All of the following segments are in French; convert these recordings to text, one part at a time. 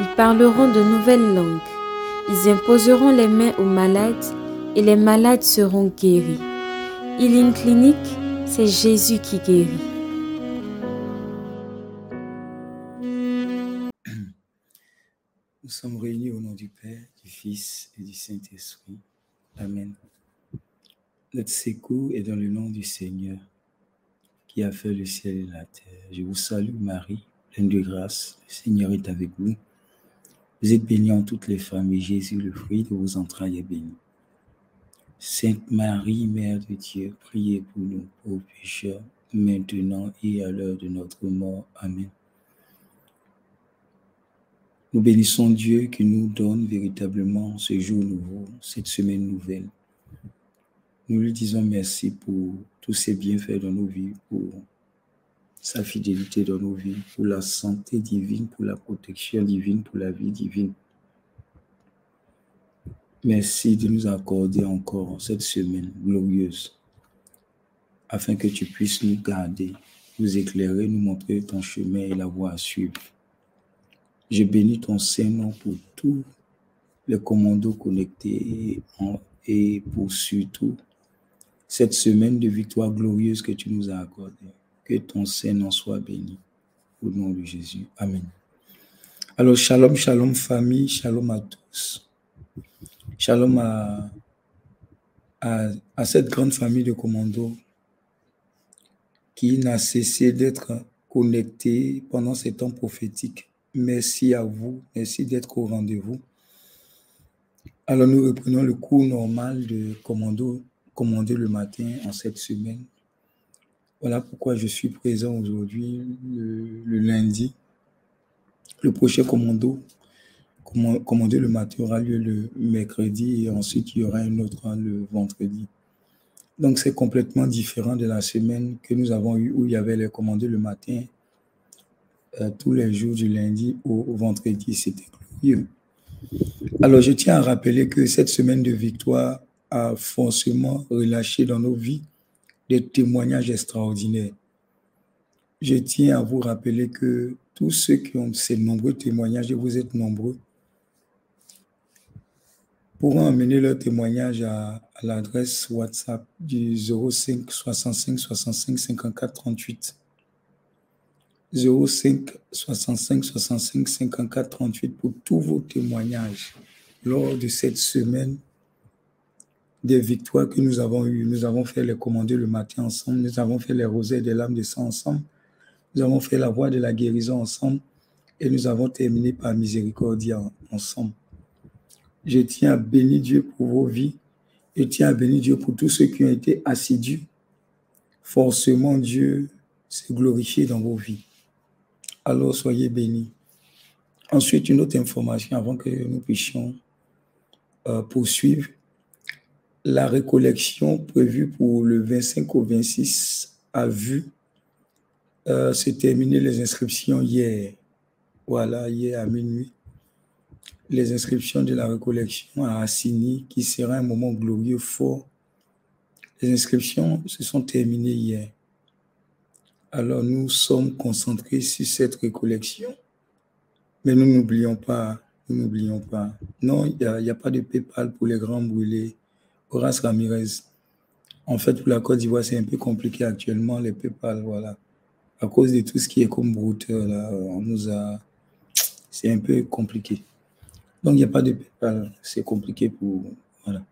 ils parleront de nouvelles langues, ils imposeront les mains aux malades et les malades seront guéris. Healing Clinic, c'est Jésus qui guérit. Nous sommes réunis au nom du Père, du Fils et du Saint-Esprit. Amen. Notre secours est dans le nom du Seigneur qui a fait le ciel et la terre. Je vous salue Marie, pleine de grâce. Le Seigneur est avec vous. Vous êtes bénie en toutes les femmes et Jésus, le fruit de vos entrailles, est béni. Sainte Marie, Mère de Dieu, priez pour nous, pauvres pécheurs, maintenant et à l'heure de notre mort. Amen. Nous bénissons Dieu qui nous donne véritablement ce jour nouveau, cette semaine nouvelle. Nous lui disons merci pour tous ses bienfaits dans nos vies, sa fidélité dans nos vies, pour la santé divine, pour la protection divine, pour la vie divine. Merci de nous accorder encore cette semaine glorieuse, afin que tu puisses nous garder, nous éclairer, nous montrer ton chemin et la voie à suivre. Je bénis ton Saint-Nom pour tous les commandos connectés et pour surtout cette semaine de victoire glorieuse que tu nous as accordée. Que ton Saint-Nom soit béni. Au nom de Jésus. Amen. Alors, shalom, shalom famille, shalom à tous. Shalom à, à, cette grande famille de commandos qui n'a cessé d'être connectée pendant ces temps prophétiques Merci à vous. Merci d'être au rendez-vous. Alors, nous reprenons le cours normal de commando, commander le matin en cette semaine. Voilà pourquoi je suis présent aujourd'hui, le, lundi. Le prochain commando, commander le matin, aura lieu le mercredi et ensuite il y aura un autre le vendredi. Donc, c'est complètement différent de la semaine que nous avons eue où il y avait les commander le matin euh, tous les jours du lundi au, vendredi. C'était glorieux. Alors, je tiens à rappeler que cette semaine de victoire a forcément relâché dans nos vies des témoignages extraordinaires. Je tiens à vous rappeler que tous ceux qui ont ces nombreux témoignages, et vous êtes nombreux, pourront amener leur témoignage à, à l'adresse WhatsApp du 05 65 65 54 38. 05 65 65 54 38 pour tous vos témoignages lors de cette semaine des victoires que nous avons eues. Nous avons fait les commander le matin ensemble, nous avons fait les rosées des lames de sang ensemble, nous avons fait la voie de la guérison ensemble et nous avons terminé par miséricordia ensemble. Je tiens à bénir Dieu pour vos vies. Je tiens à bénir Dieu pour tous ceux qui ont été assidus. Forcément, Dieu s'est glorifié dans vos vies alors soyez bénis. Ensuite, une autre information avant que nous puissions euh, poursuivre. La récollection prévue pour le 25 au 26 a vu euh, se terminer les inscriptions hier. Voilà, hier à minuit. Les inscriptions de la récollection à Assini, qui sera un moment glorieux, fort. Les inscriptions se sont terminées hier. Alors nous sommes concentrés sur cette récollection. Mais nous n'oublions pas, nous n'oublions pas. Non, il n'y a, pas de PayPal pour les grands brûlés. Horace Ramirez. En fait, pour la Côte d'Ivoire, c'est un peu compliqué actuellement, les PayPal, voilà. À cause de tout ce qui est comme brouteur, là, on nous a... C'est un peu compliqué. Donc, il n'y a pas de PayPal. C'est compliqué pour... Voilà.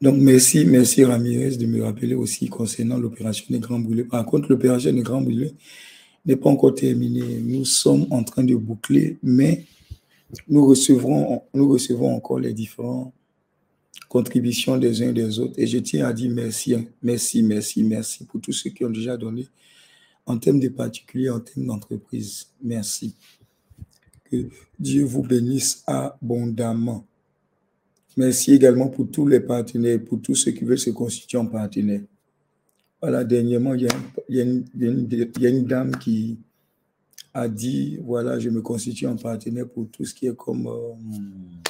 Donc, merci, merci Ramirez de me rappeler aussi concernant l'opération des Grands Brûlés. Par contre, l'opération des Grands Brûlés n'est pas encore terminée. Nous sommes en train de boucler, mais nous recevrons, nous recevons encore les différentes contributions des uns et des autres. Et je tiens à dire merci, merci, merci, merci pour tous ceux qui ont déjà donné en termes de particulier, en termes d'entreprise. Merci. Que Dieu vous bénisse abondamment. Merci également pour tous les partenaires, pour tous ceux qui veulent se constituer en partenaire. Voilà, dernièrement, il y, a, une, dame qui a dit, voilà, je me constitue en partenaire pour tout ce qui est comme euh,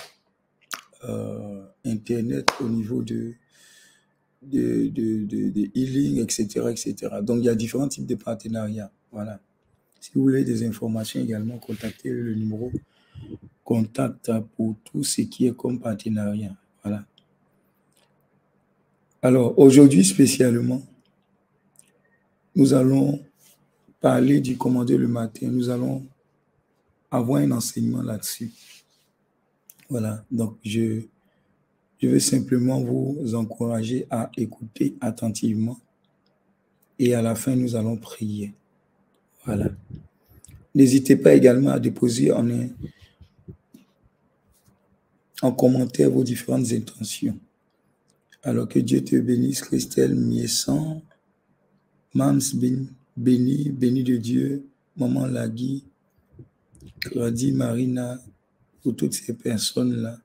euh, Internet au niveau de, de, de, healing, etc., etc. Donc, il y a différents types de partenariats. Voilà. Si vous voulez des informations également, contactez le numéro contact pour tout ce qui est comme partenariat. Voilà. Alors, aujourd'hui spécialement, nous allons parler du commandé le matin. Nous allons avoir un enseignement là-dessus. Voilà, donc je, je veux simplement vous encourager à écouter attentivement et à la fin, nous allons prier. Voilà. N'hésitez pas également à déposer en, en commentaire vos différentes intentions. Alors que Dieu te bénisse, Christelle Miessan, Mams béni, béni de Dieu, Maman Lagui, Claudie Marina, pour toutes ces personnes-là.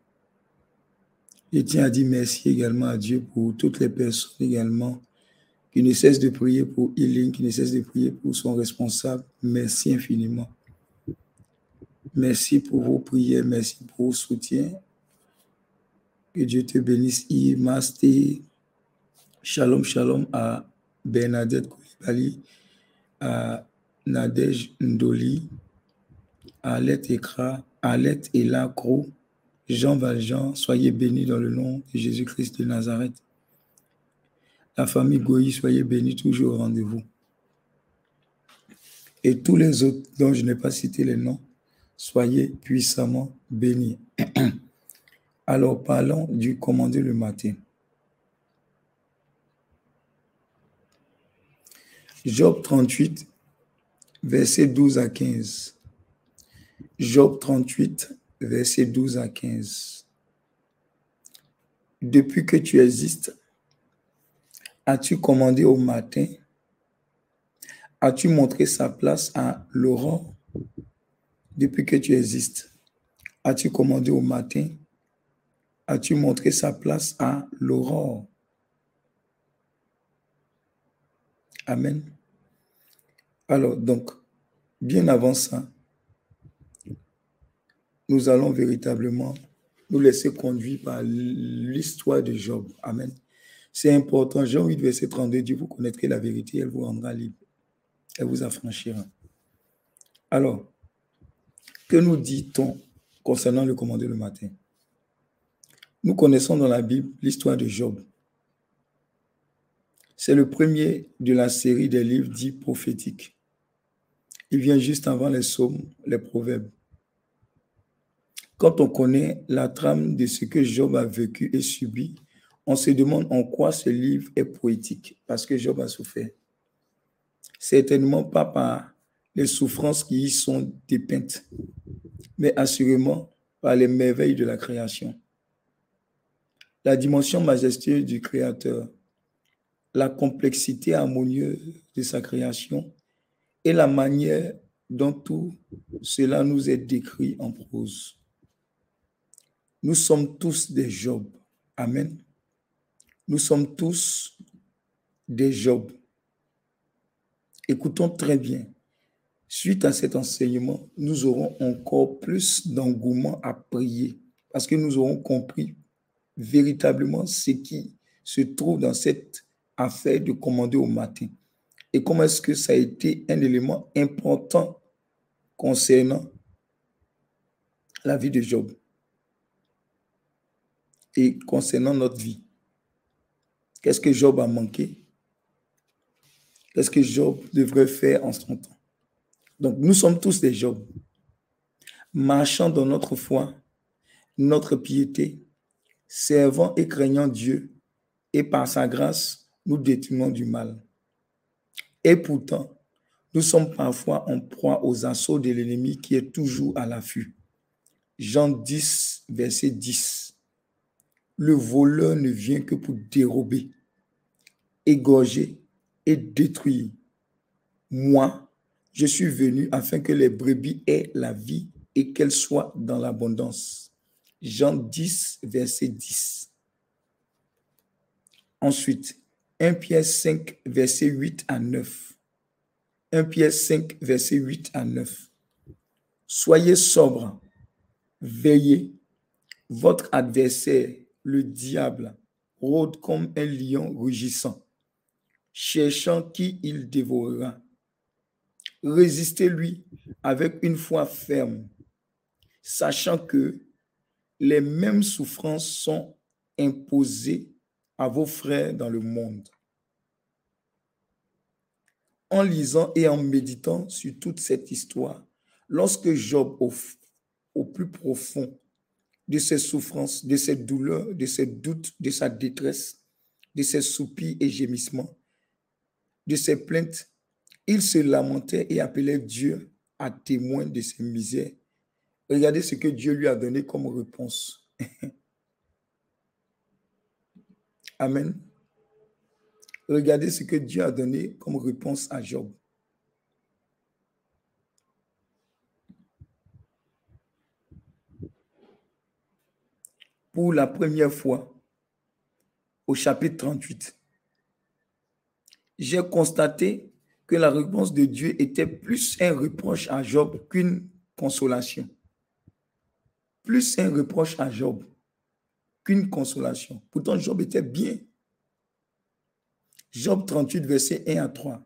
Je tiens à dire merci également à Dieu pour toutes les personnes également qui ne cessent de prier pour Healing, qui ne cessent de prier pour son responsable. Merci infiniment. Merci pour vos prières, merci pour vos soutiens. Que Dieu te bénisse. Masté. Shalom, shalom à Bernadette Koulibaly, à Nadège Ndoli, à Alette Ekra, Alette Elacro, Jean Valjean, soyez bénis dans le nom de Jésus-Christ de Nazareth. La famille Goyi, soyez bénis toujours au rendez-vous. Et tous les autres dont je n'ai pas cité les noms, soyez puissamment bénis. Alors parlons du commandé le matin. Job 38, verset 12 à 15. Job 38, verset 12 à 15. Depuis que tu existes, as-tu commandé au matin? As-tu montré sa place à l'aurore? Depuis que tu existes, as-tu commandé au matin? As-tu montré sa place à l'aurore? Amen. Alors, donc, bien avant ça, nous allons véritablement nous laisser conduire par l'histoire de Job. Amen. C'est important. Jean 8, verset 32 dit, vous connaîtrez la vérité, elle vous rendra libre. Elle vous affranchira. Alors, que nous dit-on concernant le commandé le matin? Nous connaissons dans la Bible l'histoire de Job. C'est le premier de la série des livres dits prophétiques. Il vient juste avant les psaumes, les proverbes. Quand on connaît la trame de ce que Job a vécu et subi, on se demande en quoi ce livre est poétique, parce que Job a souffert. Certainement pas par les souffrances qui y sont dépeintes, mais assurément par les merveilles de la création. La dimension majestueuse du Créateur, la complexité harmonieuse de sa création et la manière dont tout cela nous est décrit en prose. Nous sommes tous des Job. Amen. Nous sommes tous des Job. Écoutons très bien. Suite à cet enseignement, nous aurons encore plus d'engouement à prier parce que nous aurons compris véritablement ce qui se trouve dans cette affaire de commander au matin. Et comment est-ce que ça a été un élément important concernant la vie de Job et concernant notre vie. Qu'est-ce que Job a manqué? Qu'est-ce que Job devrait faire en son temps? Donc, nous sommes tous des Job. Marchant dans notre foi, notre piété, servant et craignant Dieu, et par sa grâce, nous détournons du mal. Et pourtant, nous sommes parfois en proie aux assauts de l'ennemi qui est toujours à l'affût. Jean 10, verset 10. Le voleur ne vient que pour dérober, égorger et détruire. Moi, je suis venu afin que les brebis aient la vie et qu'elle soit dans l'abondance. Jean 10, verset 10. Ensuite, 1 Pierre 5, verset 8 à 9. 1 Pierre 5, verset 8 à 9. Soyez sobres, veillez. Votre adversaire, le diable, rôde comme un lion rugissant, cherchant qui il dévorera. Résistez-lui avec une foi ferme, sachant que les mêmes souffrances sont imposées à vos frères dans le monde. En lisant et en méditant sur toute cette histoire, lorsque Job, au, plus profond de ses souffrances, de ses douleurs, de ses doutes, de sa détresse, de ses soupirs et gémissements, de ses plaintes, il se lamentait et appelait Dieu à témoin de ses misères. Regardez ce que Dieu lui a donné comme réponse. Amen. Regardez ce que Dieu a donné comme réponse à Job. Pour la première fois, au chapitre 38, j'ai constaté que la réponse de Dieu était plus un reproche à Job qu'une consolation. Plus un reproche à Job qu'une consolation. Pourtant, Job était bien. Job 38, verset 1 à 3.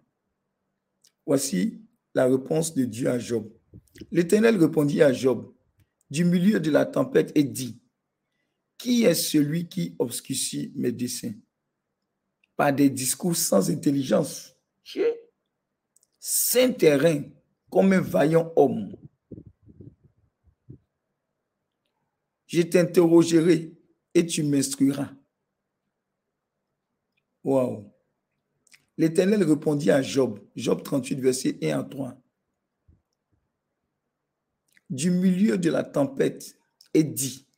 Voici la réponse de Dieu à Job. L'Éternel répondit à Job du milieu de la tempête et dit, Qui est celui qui obscurcit mes desseins? Par des discours sans intelligence. Saint terrain comme un vaillant homme. Je t'interrogerai et tu m'instruiras. Waouh. L'Éternel répondit à Job, Job 38, verset 1 à 3. Du milieu de la tempête, et dit,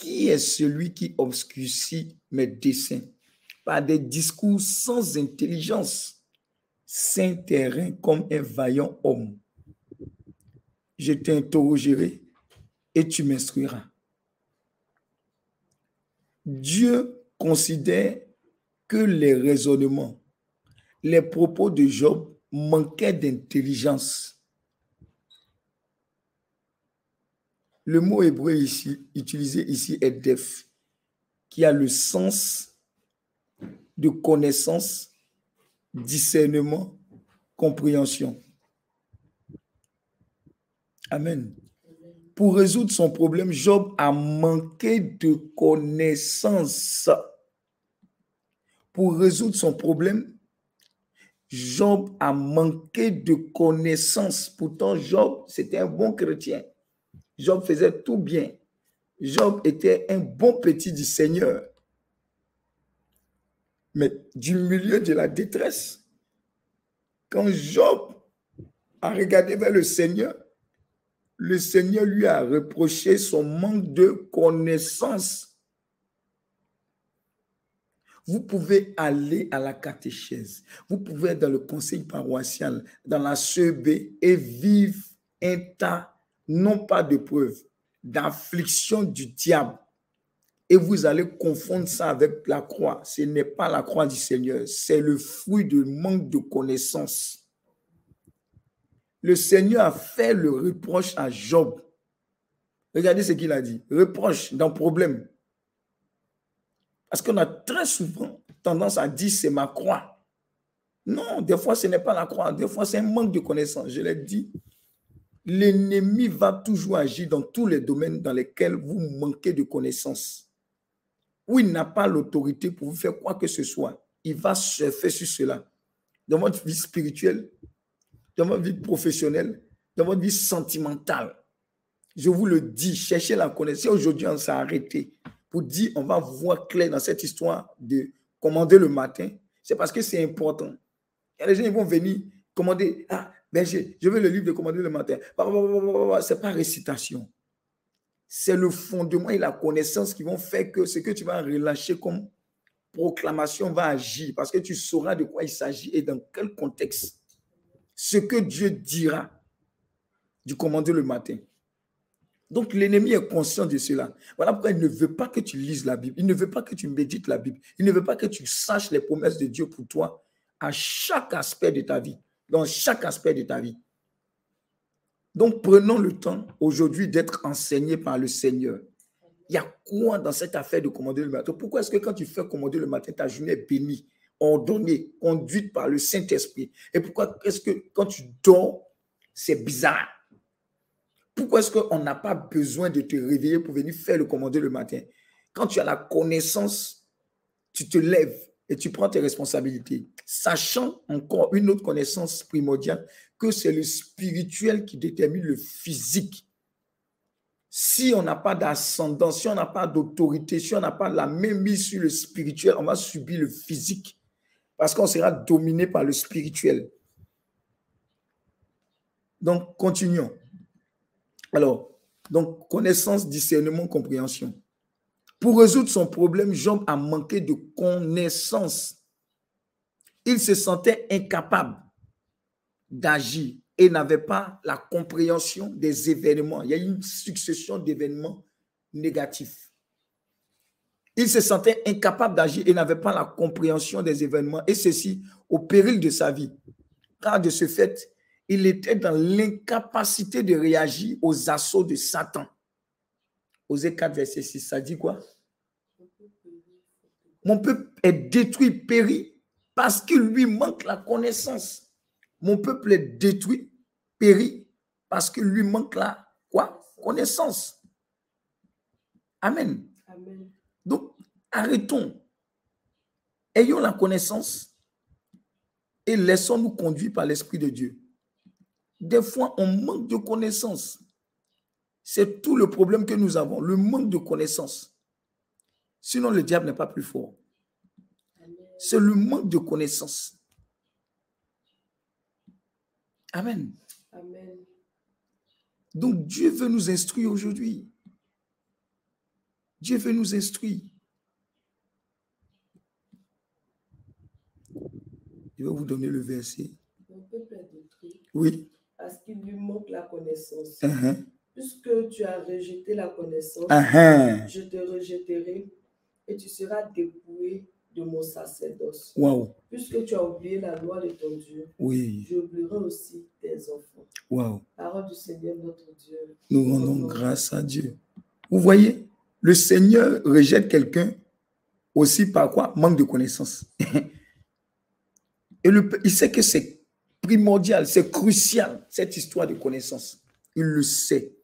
qui est celui qui obscurcit mes desseins par des discours sans intelligence, saint terrain comme un vaillant homme? Je t'interrogerai et tu m'instruiras. Dieu considère que les raisonnements, les propos de Job manquaient d'intelligence. Le mot hébreu ici, utilisé ici est def, qui a le sens de connaissance, discernement, compréhension. Amen pour résoudre son problème, Job a manqué de connaissances. Pour résoudre son problème, Job a manqué de connaissances. Pourtant, Job, c'était un bon chrétien. Job faisait tout bien. Job était un bon petit du Seigneur. Mais du milieu de la détresse, quand Job a regardé vers le Seigneur, le Seigneur lui a reproché son manque de connaissance. Vous pouvez aller à la catéchèse, vous pouvez être dans le conseil paroissial, dans la CEB et vivre un tas, non pas de preuves, d'affliction du diable. Et vous allez confondre ça avec la croix. Ce n'est pas la croix du Seigneur, c'est le fruit du manque de connaissance le Seigneur a fait le reproche à Job. Regardez ce qu'il a dit. Reproche dans problème. Parce qu'on a très souvent tendance à dire c'est ma croix. Non, des fois ce n'est pas la croix. Des fois c'est un manque de connaissance. Je l'ai dit. L'ennemi va toujours agir dans tous les domaines dans lesquels vous manquez de connaissances. Où il n'a pas l'autorité pour vous faire quoi que ce soit. Il va faire sur cela. Dans votre vie spirituelle, dans votre vie professionnelle, dans votre vie sentimentale. Je vous le dis, cherchez la connaissance. Aujourd'hui, on s'est arrêté pour dire on va voir clair dans cette histoire de commander le matin. C'est parce que c'est important. Il y a des gens qui vont venir commander. Ah, ben je, je veux le livre de commander le matin. Ce n'est pas récitation. C'est le fondement et la connaissance qui vont faire que ce que tu vas relâcher comme proclamation va agir parce que tu sauras de quoi il s'agit et dans quel contexte ce que Dieu dira du commander le matin. Donc l'ennemi est conscient de cela. Voilà pourquoi il ne veut pas que tu lises la Bible. Il ne veut pas que tu médites la Bible. Il ne veut pas que tu saches les promesses de Dieu pour toi à chaque aspect de ta vie, dans chaque aspect de ta vie. Donc prenons le temps aujourd'hui d'être enseigné par le Seigneur. Il y a quoi dans cette affaire de commander le matin? Pourquoi est-ce que quand tu fais commander le matin, ta journée est bénie, ordonnée, conduite par le Saint-Esprit? Et pourquoi est-ce que quand tu dors, c'est bizarre? Pourquoi est-ce qu'on n'a pas besoin de te réveiller pour venir faire le commandé le matin? Quand tu as la connaissance, tu te lèves et tu prends tes responsabilités, sachant encore une autre connaissance primordiale, que c'est le spirituel qui détermine le physique. Si on n'a pas d'ascendance, si on n'a pas d'autorité, si on n'a pas la même mise sur le spirituel, on va subir le physique parce qu'on sera dominé par le spirituel. Donc, continuons. Alors, donc, connaissance, discernement, compréhension. Pour résoudre son problème, Job a manqué de connaissance. Il se sentait incapable d'agir et n'avait pas la compréhension des événements. Il y a une succession d'événements négatifs. Il se sentait incapable d'agir et n'avait pas la compréhension des événements, et ceci au péril de sa vie. Car de ce fait, il était dans l'incapacité de réagir aux assauts de Satan. Osée 4, verset 6, ça dit quoi? Mon peuple est détruit, péri, parce qu'il lui manque la connaissance. Mon peuple est détruit, péri, parce qu'il lui manque la quoi? Connaissance. Amen. Amen. Donc, arrêtons. Ayons la connaissance et laissons-nous conduire par l'Esprit de Dieu. Des fois, on manque de connaissances. C'est tout le problème que nous avons, le manque de connaissances. Sinon, le diable n'est pas plus fort. C'est le manque de connaissances. Amen. Amen. Donc Dieu veut nous instruire aujourd'hui. Dieu veut nous instruire. Je vais vous donner le verset. Oui parce qu'il lui manque la connaissance. Uh-huh. Puisque tu as rejeté la connaissance, uh-huh. je te rejetterai et tu seras dépouillé de mon sacerdoce. Wow. Puisque tu as oublié la loi de ton Dieu, oui. j'oublierai aussi tes enfants. Wow. Parole du Seigneur notre Dieu. Nous rendons grâce à Dieu. Vous voyez, le Seigneur rejette quelqu'un aussi par quoi? Manque de connaissance. Et le, il sait que c'est primordial, c'est crucial, cette histoire de connaissance. Il le sait.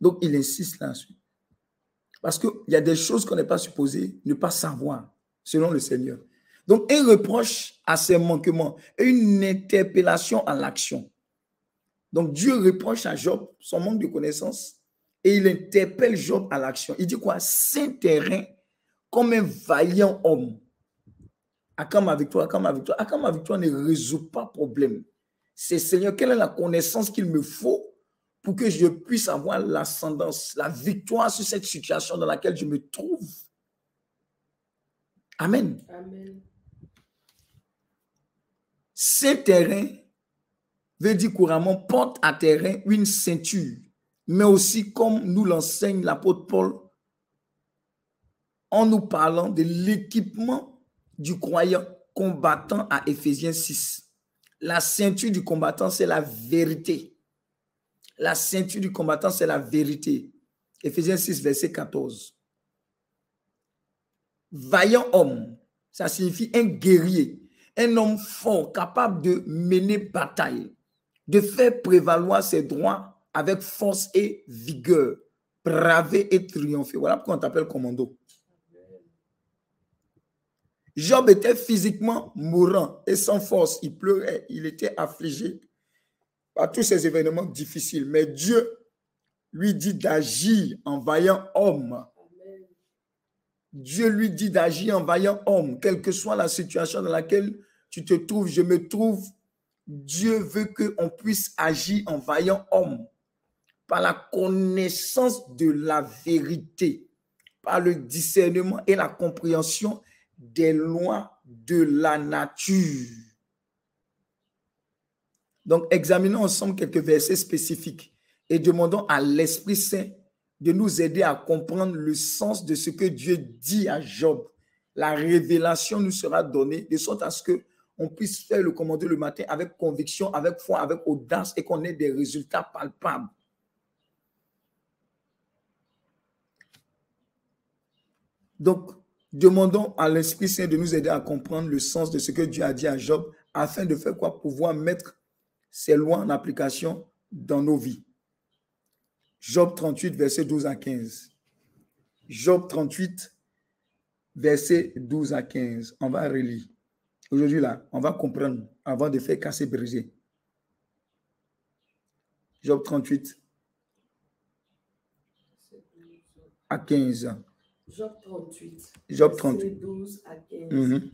Donc, il insiste là-dessus. Parce qu'il y a des choses qu'on n'est pas supposé ne pas savoir, selon le Seigneur. Donc, un reproche à ses manquements et une interpellation à l'action. Donc, Dieu reproche à Job son manque de connaissance et il interpelle Job à l'action. Il dit quoi? Saint terrain comme un vaillant homme. Ma victoire, acclame ma victoire. Acclame ma victoire ne résout pas problème c'est Seigneur, quelle est la connaissance qu'il me faut pour que je puisse avoir l'ascendance, la victoire sur cette situation dans laquelle je me trouve. Amen. Amen. Ce terrain veut dire couramment porte à terrain une ceinture, mais aussi comme nous l'enseigne l'apôtre Paul en nous parlant de l'équipement du croyant combattant à Éphésiens 6. La ceinture du combattant, c'est la vérité. La ceinture du combattant, c'est la vérité. Éphésiens 6, verset 14. Vaillant homme, ça signifie un guerrier, un homme fort, capable de mener bataille, de faire prévaloir ses droits avec force et vigueur, braver et triompher. Voilà pourquoi on t'appelle commando. Job était physiquement mourant et sans force. Il pleurait, il était affligé par tous ces événements difficiles. Mais Dieu lui dit d'agir en vaillant homme. Dieu lui dit d'agir en vaillant homme, quelle que soit la situation dans laquelle tu te trouves, je me trouve. Dieu veut qu'on puisse agir en vaillant homme par la connaissance de la vérité, par le discernement et la compréhension des lois de la nature. Donc, examinons ensemble quelques versets spécifiques et demandons à l'Esprit Saint de nous aider à comprendre le sens de ce que Dieu dit à Job. La révélation nous sera donnée de sorte à ce que on puisse faire le commandement le matin avec conviction, avec foi, avec audace et qu'on ait des résultats palpables. Donc, demandons à l'Esprit Saint de nous aider à comprendre le sens de ce que Dieu a dit à Job afin de faire quoi? Pouvoir mettre ces lois en application dans nos vies. Job 38, verset 12 à 15. Job 38, verset 12 à 15. On va relire. Aujourd'hui, là, on va comprendre avant de faire casser, briser. Job 38 à 15. Job 38. Job 38. 12 à 15. Mhm.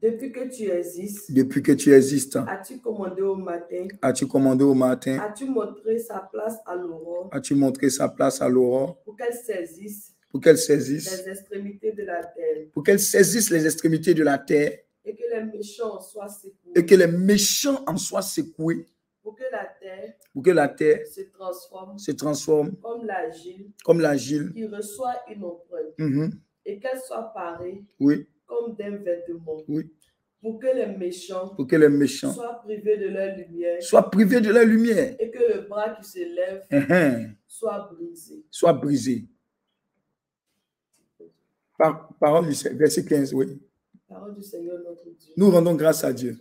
Depuis que tu existes. Depuis que tu existes. As-tu commandé au matin? As-tu commandé au matin? As-tu montré sa place à l'aurore? As-tu montré sa place à l'aurore? Pour qu'elle saisisse. Pour qu'elle saisisse. Les extrémités de la terre. Pour qu'elle saisisse les extrémités de la terre. Et que les méchants en soient secoués. Et que les méchants en soient secoués. Pour que la terre. Pour que la terre. Se transforme. Se transforme. Comme l'agile. Comme l'agile. Qui reçoit une empreinte. Mm-hmm. Et qu'elle soit parée. Oui comme d'un vêtement. Oui. Pour que les méchants, pour que les méchants soient privés de leur lumière, soient privés de leur lumière, et que le bras qui se lève uh-huh. soit brisé. Soit brisé. Par, parole du verset 15, oui. Parole du Seigneur notre Dieu. Nous rendons grâce à Dieu.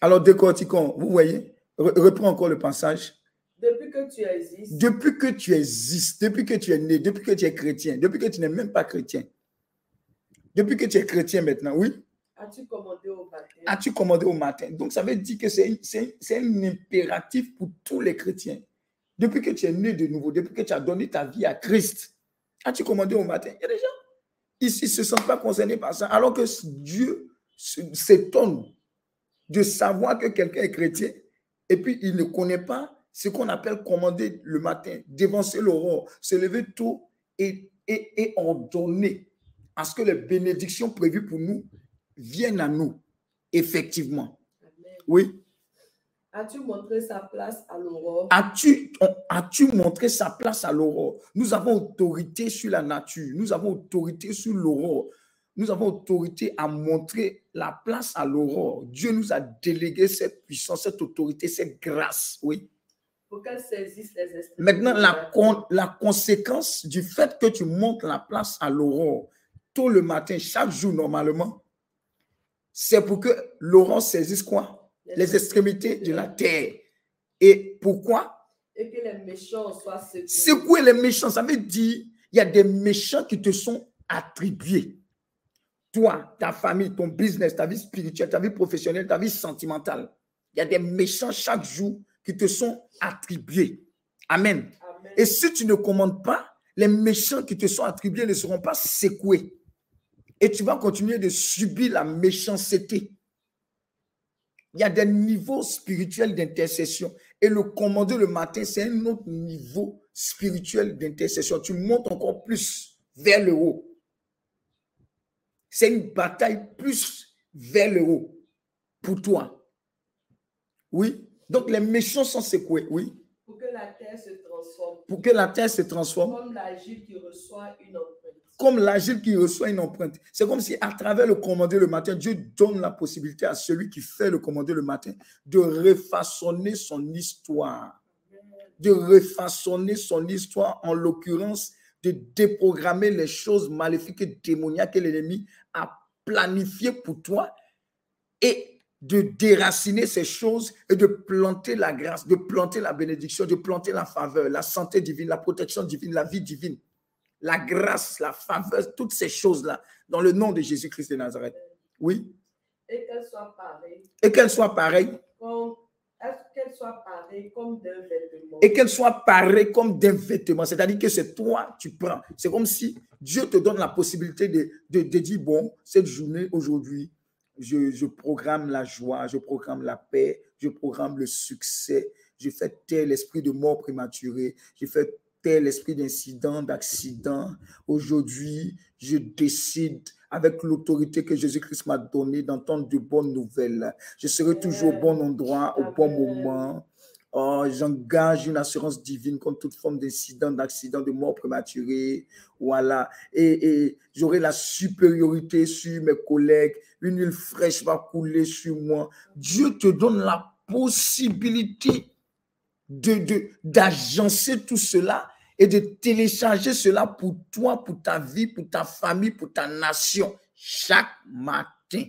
Alors décortiquons, vous voyez, reprends encore le passage. Depuis que tu existes. Depuis que tu existes, depuis que tu es né, depuis que tu es chrétien, depuis que tu n'es même pas chrétien. Depuis que tu es chrétien maintenant, oui. As-tu commandé au matin? As-tu commandé au matin? Donc, ça veut dire que c'est un impératif pour tous les chrétiens. Depuis que tu es né de nouveau, depuis que tu as donné ta vie à Christ, as-tu commandé au matin? Il y a des gens ici ne se sentent pas concernés par ça, alors que Dieu s'étonne de savoir que quelqu'un est chrétien et puis il ne connaît pas ce qu'on appelle commander le matin, dévancer l'aurore, se lever tôt et, et, et ordonner à ce que les bénédictions prévues pour nous viennent à nous, effectivement. Oui. As-tu montré sa place à l'aurore? As-tu as montré sa place à l'aurore? Nous avons autorité sur la nature. Nous avons autorité sur l'aurore. Nous avons autorité à montrer la place à l'aurore. Dieu nous a délégué cette puissance, cette autorité, cette grâce. Oui. Pour qu'elle saisisse les Maintenant, la, la conséquence du fait que tu montres la place à l'aurore tôt le matin, chaque jour normalement, c'est pour que Laurent saisisse quoi? Les extrémités de la terre. Et pourquoi? Et que les méchants soient secoués. Secouer les méchants, ça veut dire il y a des méchants qui te sont attribués. Toi, ta famille, ton business, ta vie spirituelle, ta vie professionnelle, ta vie sentimentale. Il y a des méchants chaque jour qui te sont attribués. Amen. Amen. Et si tu ne commandes pas, les méchants qui te sont attribués ne seront pas secoués et tu vas continuer de subir la méchanceté. Il y a des niveaux spirituels d'intercession. Et le commander le matin, c'est un autre niveau spirituel d'intercession. Tu montes encore plus vers le haut. C'est une bataille plus vers le haut pour toi. Oui? Donc les méchants sont secoués. Oui? Pour que la terre se transforme. Pour que la terre se transforme. Comme qui reçoit une comme l'agile qui reçoit une empreinte. C'est comme si à travers le commandé le matin, Dieu donne la possibilité à celui qui fait le commandé le matin de refaçonner son histoire. De refaçonner son histoire, en l'occurrence, de déprogrammer les choses maléfiques et démoniaques que l'ennemi a planifiées pour toi et de déraciner ces choses et de planter la grâce, de planter la bénédiction, de planter la faveur, la santé divine, la protection divine, la vie divine la grâce, la faveur, toutes ces choses-là, dans le nom de Jésus-Christ de Nazareth. Oui. Et qu'elle soit pareille. Et qu'elle soit pareille. Qu'elle soit pareille comme d'un vêtement? Et qu'elle soit pareille comme d'un vêtement. C'est-à-dire que c'est toi, tu prends. C'est comme si Dieu te donne la possibilité de, de, dire, bon, cette journée, aujourd'hui, je, je, programme la joie, je programme la paix, je programme le succès, je fais tel esprit de mort prématurée, je fais l'esprit d'incident, d'accident. Aujourd'hui, je décide avec l'autorité que Jésus-Christ m'a donnée d'entendre de bonnes nouvelles. Je serai toujours au bon endroit, au bon moment. Oh, j'engage une assurance divine contre toute forme d'incident, d'accident, de mort prématurée. Voilà. Et, et j'aurai la supériorité sur mes collègues. Une huile fraîche va couler sur moi. Dieu te donne la possibilité de d'agencer tout cela et de télécharger cela pour toi, pour ta vie, pour ta famille, pour ta nation, chaque matin.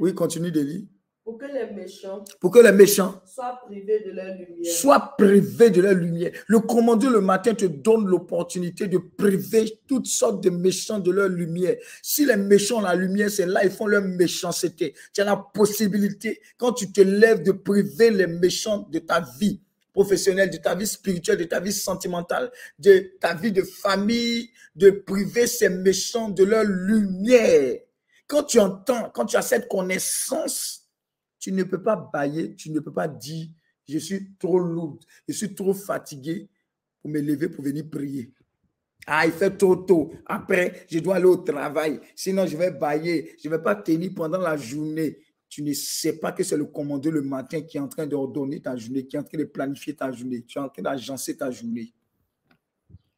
Oui, continue de lire. Pour que les méchants, pour que les méchants soient privés de leur lumière. Soient privés de leur lumière. Le commandeur le matin te donne l'opportunité de priver toutes sortes de méchants de leur lumière. Si les méchants ont la lumière, c'est là ils font leur méchanceté. Tu as la possibilité, quand tu te lèves, de priver les méchants de ta vie professionnelle, de ta vie spirituelle, de ta vie sentimentale, de ta vie de famille, de priver ces méchants de leur lumière. Quand tu entends, quand tu as cette connaissance, tu ne peux pas bailler, tu ne peux pas dire, je suis trop lourd, je suis trop fatigué pour me lever pour venir prier. Ah, il fait trop tôt. Après, je dois aller au travail. Sinon, je vais bailler. Je ne vais pas tenir pendant la journée. Tu ne sais pas que c'est le commandeur le matin qui est en train d'ordonner ta journée, qui est en train de planifier ta journée. Tu es en train d'agencer ta journée.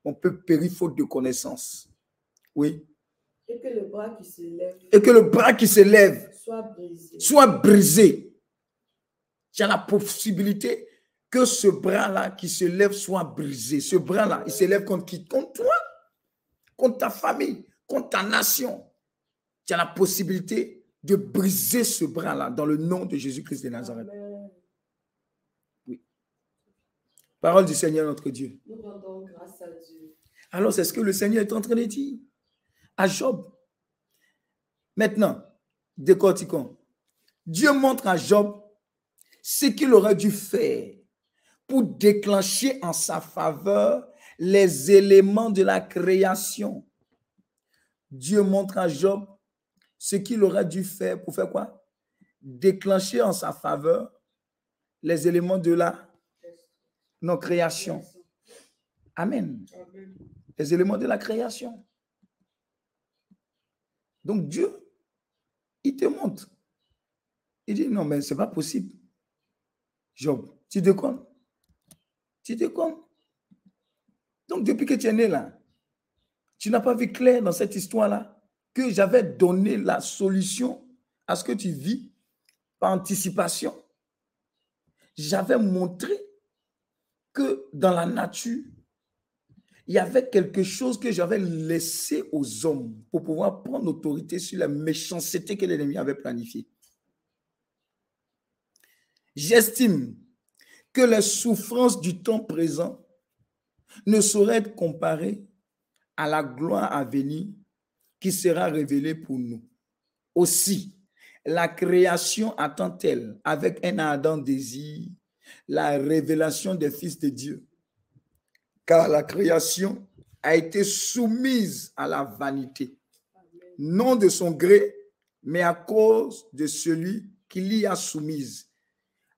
On peut périr faute de connaissance. Oui. Et que le bras qui se lève. Et que le bras qui se lève soit brisé. Soit brisé. Tu as la possibilité que ce bras-là qui se lève soit brisé. Ce bras-là, il se lève contre qui? Contre toi, contre ta famille, contre ta nation. Tu as la possibilité de briser ce bras-là dans le nom de Jésus-Christ de Nazareth. Oui. Parole du Seigneur notre Dieu. Nous rendons grâce à Dieu. Alors, c'est ce que le Seigneur est en train de dire à Job. Maintenant, décortiquons. Dieu montre à Job ce qu'il aurait dû faire pour déclencher en sa faveur les éléments de la création. Dieu montre à Job ce qu'il aurait dû faire pour faire quoi? Déclencher en sa faveur les éléments de la non création. Amen. Les éléments de la création. Donc Dieu, il te montre. Il dit, non, mais ce n'est pas possible. Job, tu te déconnes. Tu te déconnes. Donc depuis que tu es né là, tu n'as pas vu clair dans cette histoire-là que j'avais donné la solution à ce que tu vis par anticipation. J'avais montré que dans la nature, il y avait quelque chose que j'avais laissé aux hommes pour pouvoir prendre autorité sur la méchanceté que l'ennemi avait planifiée. J'estime que les souffrances du temps présent ne sauraient être comparées à la gloire à venir qui sera révélée pour nous. Aussi, la création attend-elle avec un ardent désir la révélation des fils de Dieu. Car la création a été soumise à la vanité, non de son gré, mais à cause de celui qui l'y a soumise,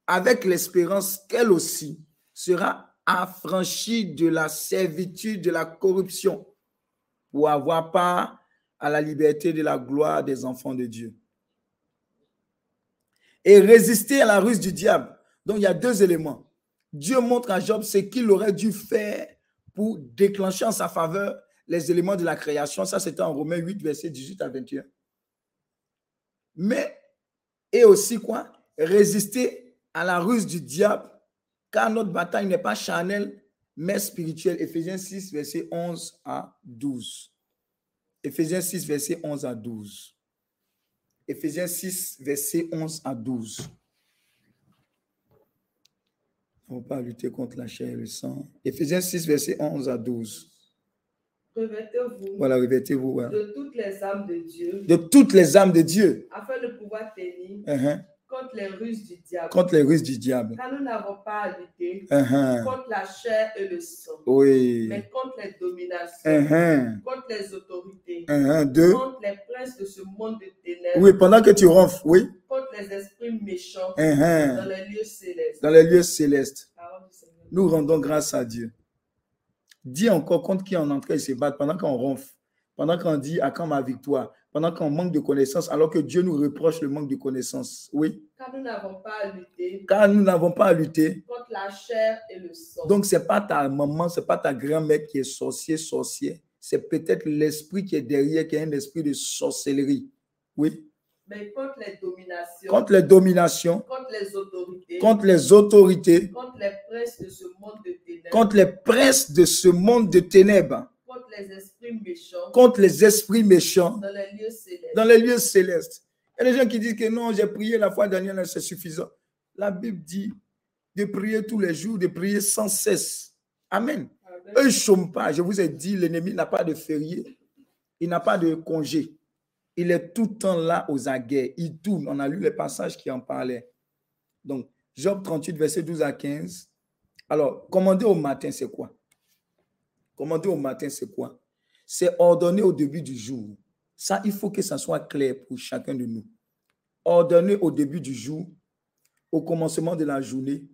avec l'espérance qu'elle aussi sera affranchie de la servitude de la corruption pour avoir part à la liberté de la gloire des enfants de Dieu. Et résister à la ruse du diable. Donc il y a deux éléments. Dieu montre à Job ce qu'il aurait dû faire pour déclencher en sa faveur les éléments de la création. Ça, c'était en Romains 8, verset 18 à 21. Mais, et aussi quoi? Résister à la ruse du diable, car notre bataille n'est pas charnelle, mais spirituelle. Éphésiens 6, verset 11 à 12. Éphésiens 6, verset 11 à 12. Éphésiens 6, verset 11 à 12. On va pas lutter contre la chair et le sang. Éphésiens 6, verset 11 à 12. Revêtez-vous. Voilà, revêtez-vous. De toutes les âmes de Dieu. De toutes les âmes de Dieu. Afin de pouvoir tenir uh-huh. Contre les ruses du diable. Contre les ruses du diable. Car nous n'avons pas à lutter uh-huh. contre la chair et le sang. Oui. Mais contre les dominations. Uh-huh. Contre les autorités. De... Contre les princes de ce monde de ténèbres. Oui, pendant que tu ronfles, oui. Contre les esprits méchants Uh-huh. dans les lieux célestes. Dans les lieux célestes. Nous rendons grâce à Dieu. Dis encore contre qui on en train de se battre pendant qu'on ronfle, pendant qu'on dit à quand ma victoire, pendant qu'on manque de connaissances, alors que Dieu nous reproche le manque de connaissances. Oui. Car nous n'avons pas à lutter. Car nous n'avons pas à lutter. Contre la chair et le sang. Donc, ce n'est pas ta maman, ce n'est pas ta grand-mère qui est sorcier, sorcier. C'est peut-être l'esprit qui est derrière, qui est un esprit de sorcellerie. Oui. Mais contre les dominations. Contre les dominations. Contre les autorités. Contre les autorités. Contre les princes de ce monde de ténèbres. Contre les princes de ce monde de ténèbres contre les esprits méchants, contre les esprits méchants dans les lieux célestes. Dans les lieux célestes. Il y a des gens qui disent que non, j'ai prié la foi dernière, c'est suffisant. La Bible dit de prier tous les jours, de prier sans cesse. Amen. Eux, ils ne chôment pas. Je vous ai dit, l'ennemi n'a pas de férié. Il n'a pas de congé. Il est tout le temps là aux aguets. Il tourne. On a lu les passages qui en parlaient. Donc, Job 38, verset 12 à 15. Alors, commander au matin, c'est quoi? Commander au matin, c'est quoi? C'est ordonner au début du jour. Ça, il faut que ça soit clair pour chacun de nous. Ordonner au début du jour, au commencement de la journée,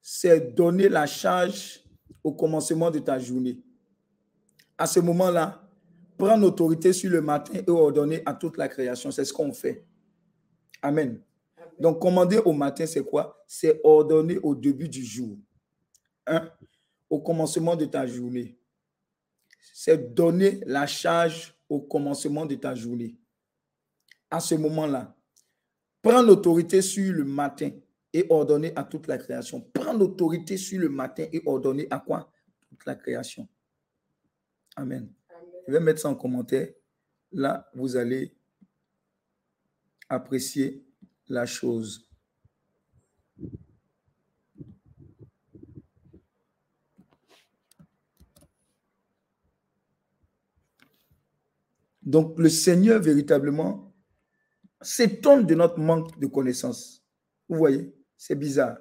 c'est donner la charge au commencement de ta journée. À ce moment-là, prendre autorité sur le matin et ordonner à toute la création. C'est ce qu'on fait. Amen. Donc, commander au matin, c'est quoi? C'est ordonner au début du jour. Hein? Au commencement de ta journée c'est donner la charge au commencement de ta journée. À ce moment-là, prends l'autorité sur le matin et ordonner à toute la création. Prends l'autorité sur le matin et ordonner à quoi? Toute la création. Amen. Je vais mettre ça en commentaire. Là, vous allez apprécier la chose. Donc le Seigneur véritablement s'étonne de notre manque de connaissances. Vous voyez, c'est bizarre.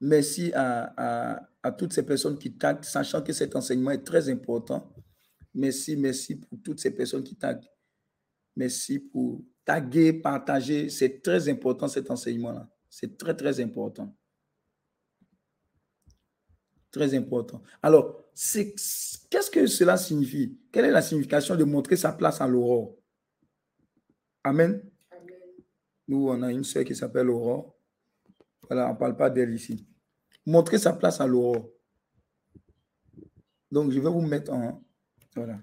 Merci à, toutes ces personnes qui taguent, sachant que cet enseignement est très important. Merci, merci pour toutes ces personnes qui taguent. Merci pour taguer, partager. C'est très important cet enseignement-là. C'est très, très important. Très important. Alors, qu'est-ce que cela signifie? Quelle est la signification de montrer sa place à l'aurore? Amen. Nous, on a une sœur qui s'appelle Aurore. Voilà, on ne parle pas d'elle ici. Montrer sa place à l'aurore. Donc, je vais vous mettre en... Voilà.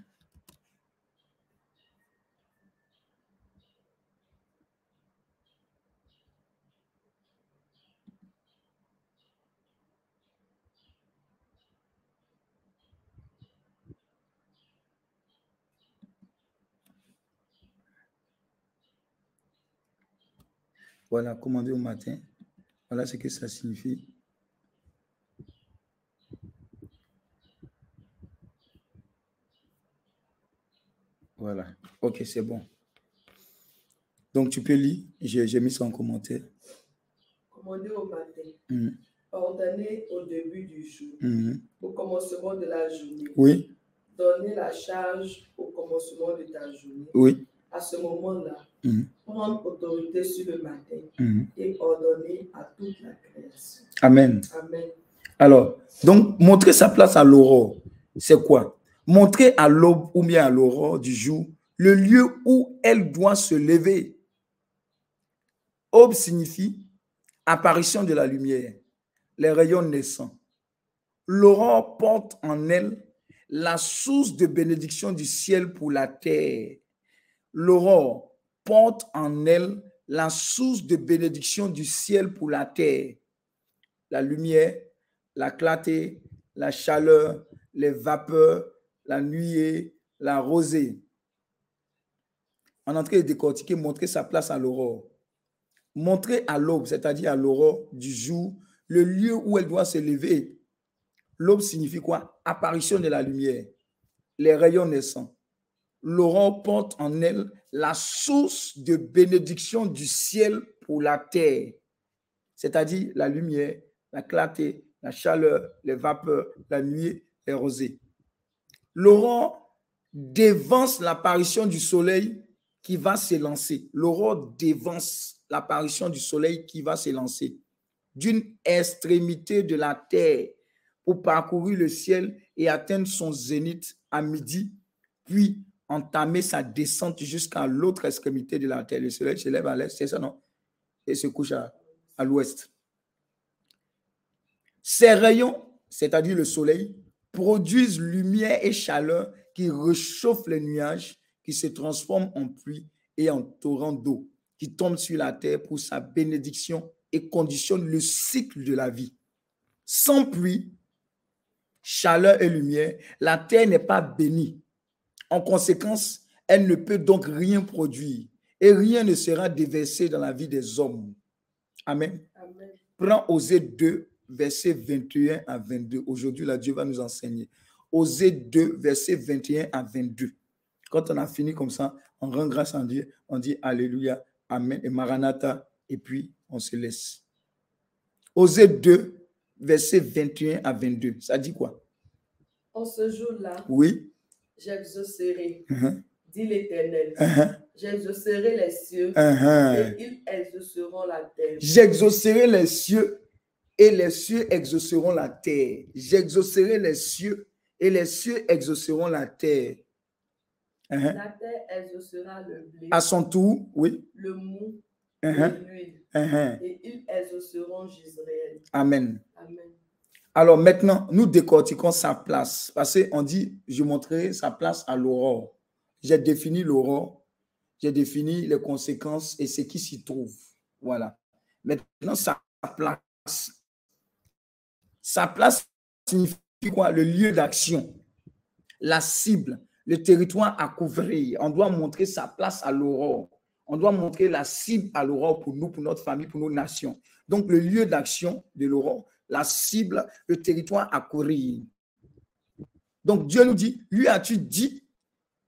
Voilà, commander au matin. Voilà ce que ça signifie. Voilà. Ok, c'est bon. Donc, tu peux lire. J'ai mis ça en commentaire. Commander au matin. Mmh. Ordonner au début du jour. Mmh. Au commencement de la journée. Oui. Donner la charge au commencement de ta journée. Oui à ce moment-là, mhm. Prendre autorité sur le matin mhm. et ordonner à toute la création. Amen. Amen. Alors, donc, montrer sa place à l'aurore, c'est quoi? Montrer à l'aube ou bien à l'aurore du jour le lieu où elle doit se lever. Aube signifie apparition de la lumière, les rayons naissants. L'aurore porte en elle la source de bénédiction du ciel pour la terre L'aurore porte en elle la source de bénédiction du ciel pour la terre. La lumière, la clarté, la chaleur, les vapeurs, la nuée, la rosée. En entrée et décortiquer, montrer sa place à l'aurore. Montrer à l'aube, c'est-à-dire à, l'aurore du jour, le lieu où elle doit se lever. L'aube signifie quoi? Apparition de la lumière, les rayons naissants l'aurore porte en elle la source de bénédiction du ciel pour la terre, c'est-à-dire la lumière, la clarté, la chaleur, les vapeurs, la nuit, les rosées. L'aurore dévance l'apparition du soleil qui va s'élancer. L'aurore dévance l'apparition du soleil qui va s'élancer. d'une extrémité de la terre pour parcourir le ciel et atteindre son zénith à midi, puis entamer sa descente jusqu'à l'autre extrémité de la terre. Le soleil se lève à l'est, c'est ça, non? Et se couche à, l'ouest. Ces rayons, c'est-à-dire le soleil, produisent lumière et chaleur qui réchauffent les nuages, qui se transforment en pluie et en torrent d'eau, qui tombent sur la terre pour sa bénédiction et conditionnent le cycle de la vie. Sans pluie, chaleur et lumière, la terre n'est pas bénie. En conséquence, elle ne peut donc rien produire et rien ne sera déversé dans la vie des hommes. Amen. Amen. Prends Osée 2, verset 21 à 22. Aujourd'hui, là, Dieu va nous enseigner. Osée 2, verset 21 à 22. Quand on a fini comme ça, on rend grâce à Dieu, on dit Alléluia, Amen et Maranatha, et puis on se laisse. Osée 2, verset 21 à 22. Ça dit quoi? En ce jour-là, oui. J'exaucerai, uh-huh. dit l'Éternel. Uh-huh. J'exaucerai les cieux uh-huh. et ils exauceront la terre. J'exaucerai les cieux et les cieux exauceront la terre. J'exaucerai les cieux et les cieux exauceront la terre. La terre exaucera le blé. À son tour, oui. Le mou et l'huile. Et ils exauceront Israël. Amen. Amen. Alors maintenant, nous décortiquons sa place. Parce qu'on dit, je montrerai sa place à l'aurore. J'ai défini l'aurore, j'ai défini les conséquences et ce qui s'y trouve. Voilà. Maintenant, sa place. Sa place signifie quoi? Le lieu d'action, la cible, le territoire à couvrir. On doit montrer sa place à l'aurore. On doit montrer la cible à l'aurore pour nous, pour notre famille, pour nos nations. Donc, le lieu d'action de l'aurore, la cible, le territoire à courir. Donc, Dieu nous dit, lui as-tu dit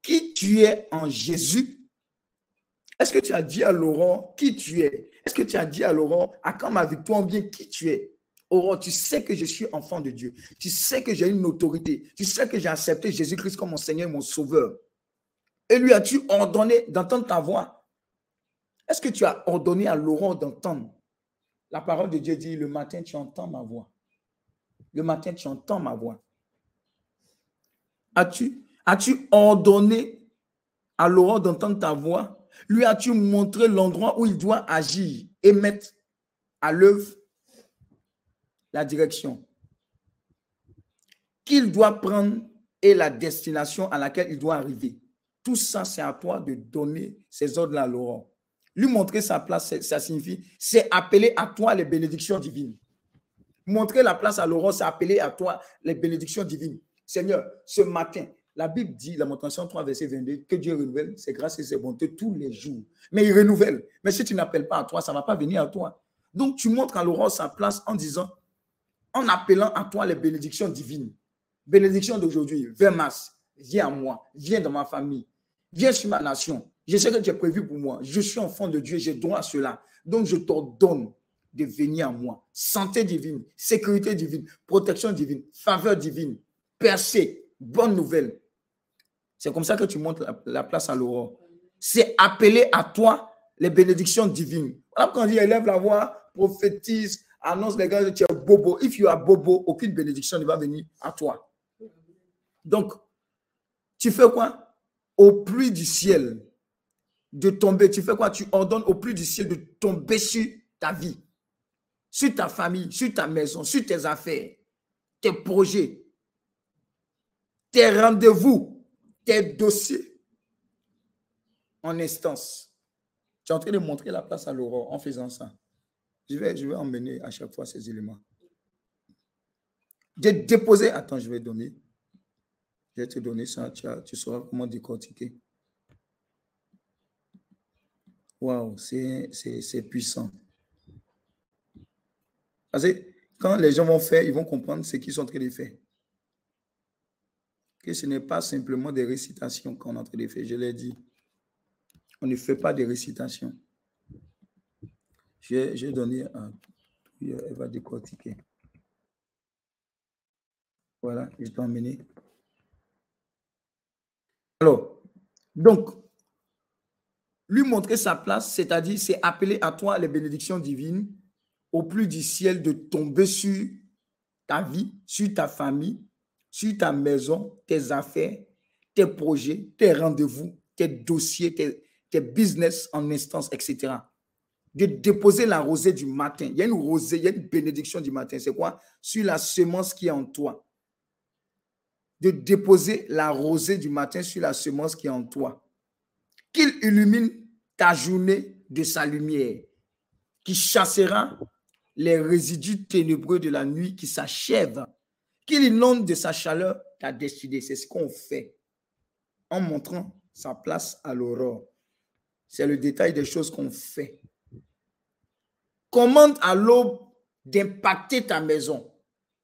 qui tu es en Jésus? Est-ce que tu as dit à l'aurore qui tu es? Est-ce que tu as dit à l'aurore, à quand ma victoire vient, qui tu es? Aurore, tu sais que je suis enfant de Dieu. Tu sais que j'ai une autorité. Tu sais que j'ai accepté Jésus-Christ comme mon Seigneur et mon Sauveur. Et lui as-tu ordonné d'entendre ta voix? Est-ce que tu as ordonné à l'aurore d'entendre? La parole de Dieu dit, le matin, tu entends ma voix. Le matin, tu entends ma voix. As-tu as-tu ordonné à l'aurore d'entendre ta voix? Lui as-tu montré l'endroit où il doit agir et mettre à l'œuvre la direction? Qu'il doit prendre et la destination à laquelle il doit arriver. Tout ça, c'est à toi de donner ces ordres à Laurent. Lui montrer sa place, ça signifie, c'est appeler à toi les bénédictions divines. Montrer la place à Laurent, c'est appeler à toi les bénédictions divines. Seigneur, ce matin, la Bible dit, la montation 3, verset 22, que Dieu renouvelle ses grâces et ses bontés tous les jours. Mais il renouvelle. Mais si tu n'appelles pas à toi, ça ne va pas venir à toi. Donc, tu montres à Laurent sa place en disant, en appelant à toi les bénédictions divines. Bénédiction d'aujourd'hui, Vermas, viens à moi, viens dans ma famille, viens sur ma nation. Je sais que tu es prévu pour moi. Je suis enfant de Dieu, j'ai droit à cela. Donc je t'ordonne de venir à moi. Santé divine, sécurité divine, protection divine, faveur divine, percée, bonne nouvelle. C'est comme ça que tu montres la, place à l'aurore. C'est appeler à toi les bénédictions divines. Voilà quand on dit élève la voix, prophétise, annonce les gars que tu es bobo. If you are bobo, aucune bénédiction ne va venir à toi. Donc, tu fais quoi? Au plus du ciel de tomber. Tu fais quoi? Tu ordonnes au plus du ciel de tomber sur ta vie, sur ta famille, sur ta maison, sur tes affaires, tes projets, tes rendez-vous, tes dossiers en instance. Tu es en train de montrer la place à l'aurore en faisant ça. Je vais, je vais emmener à chaque fois ces éléments. J'ai déposé. Attends, je vais donner. Je vais te donner ça. Tu, tu sauras comment décortiquer. Waouh, c'est puissant. Parce que quand les gens vont faire, ils vont comprendre ce qu'ils sont en train de faire. Que ce n'est pas simplement des récitations qu'on est en train de faire. Je l'ai dit. On ne fait pas des récitations. J'ai donné un. Elle va décortiquer. Voilà, je t'ai emmené. Alors, donc, lui montrer sa place, c'est-à-dire c'est appeler à toi les bénédictions divines au plus du ciel de tomber sur ta vie, sur ta famille, sur ta maison, tes affaires, tes projets, tes rendez-vous, tes dossiers, tes, business en instance, etc. De déposer la rosée du matin. Il y a une rosée, il y a une bénédiction du matin. C'est quoi? Sur la semence qui est en toi. De déposer la rosée du matin sur la semence qui est en toi. Qu'il illumine ta journée de sa lumière, qui chassera les résidus ténébreux de la nuit qui s'achèvent, qu'il inonde de sa chaleur ta destinée. C'est ce qu'on fait en montrant sa place à l'aurore. C'est le détail des choses qu'on fait. Commande à l'aube d'impacter ta maison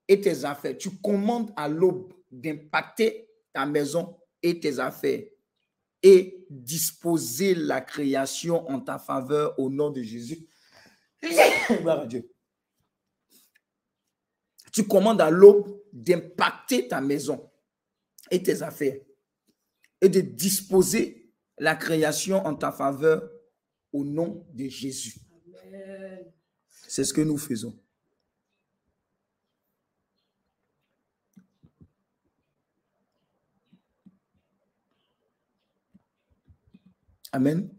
et tes affaires. Tu commandes à l'aube d'impacter ta maison et tes affaires et disposer la création en ta faveur au nom de Jésus. Gloire à Dieu tu commandes à l'aube d'impacter ta maison et tes affaires et de disposer la création en ta faveur au nom de Jésus. C'est ce que nous faisons. Amen.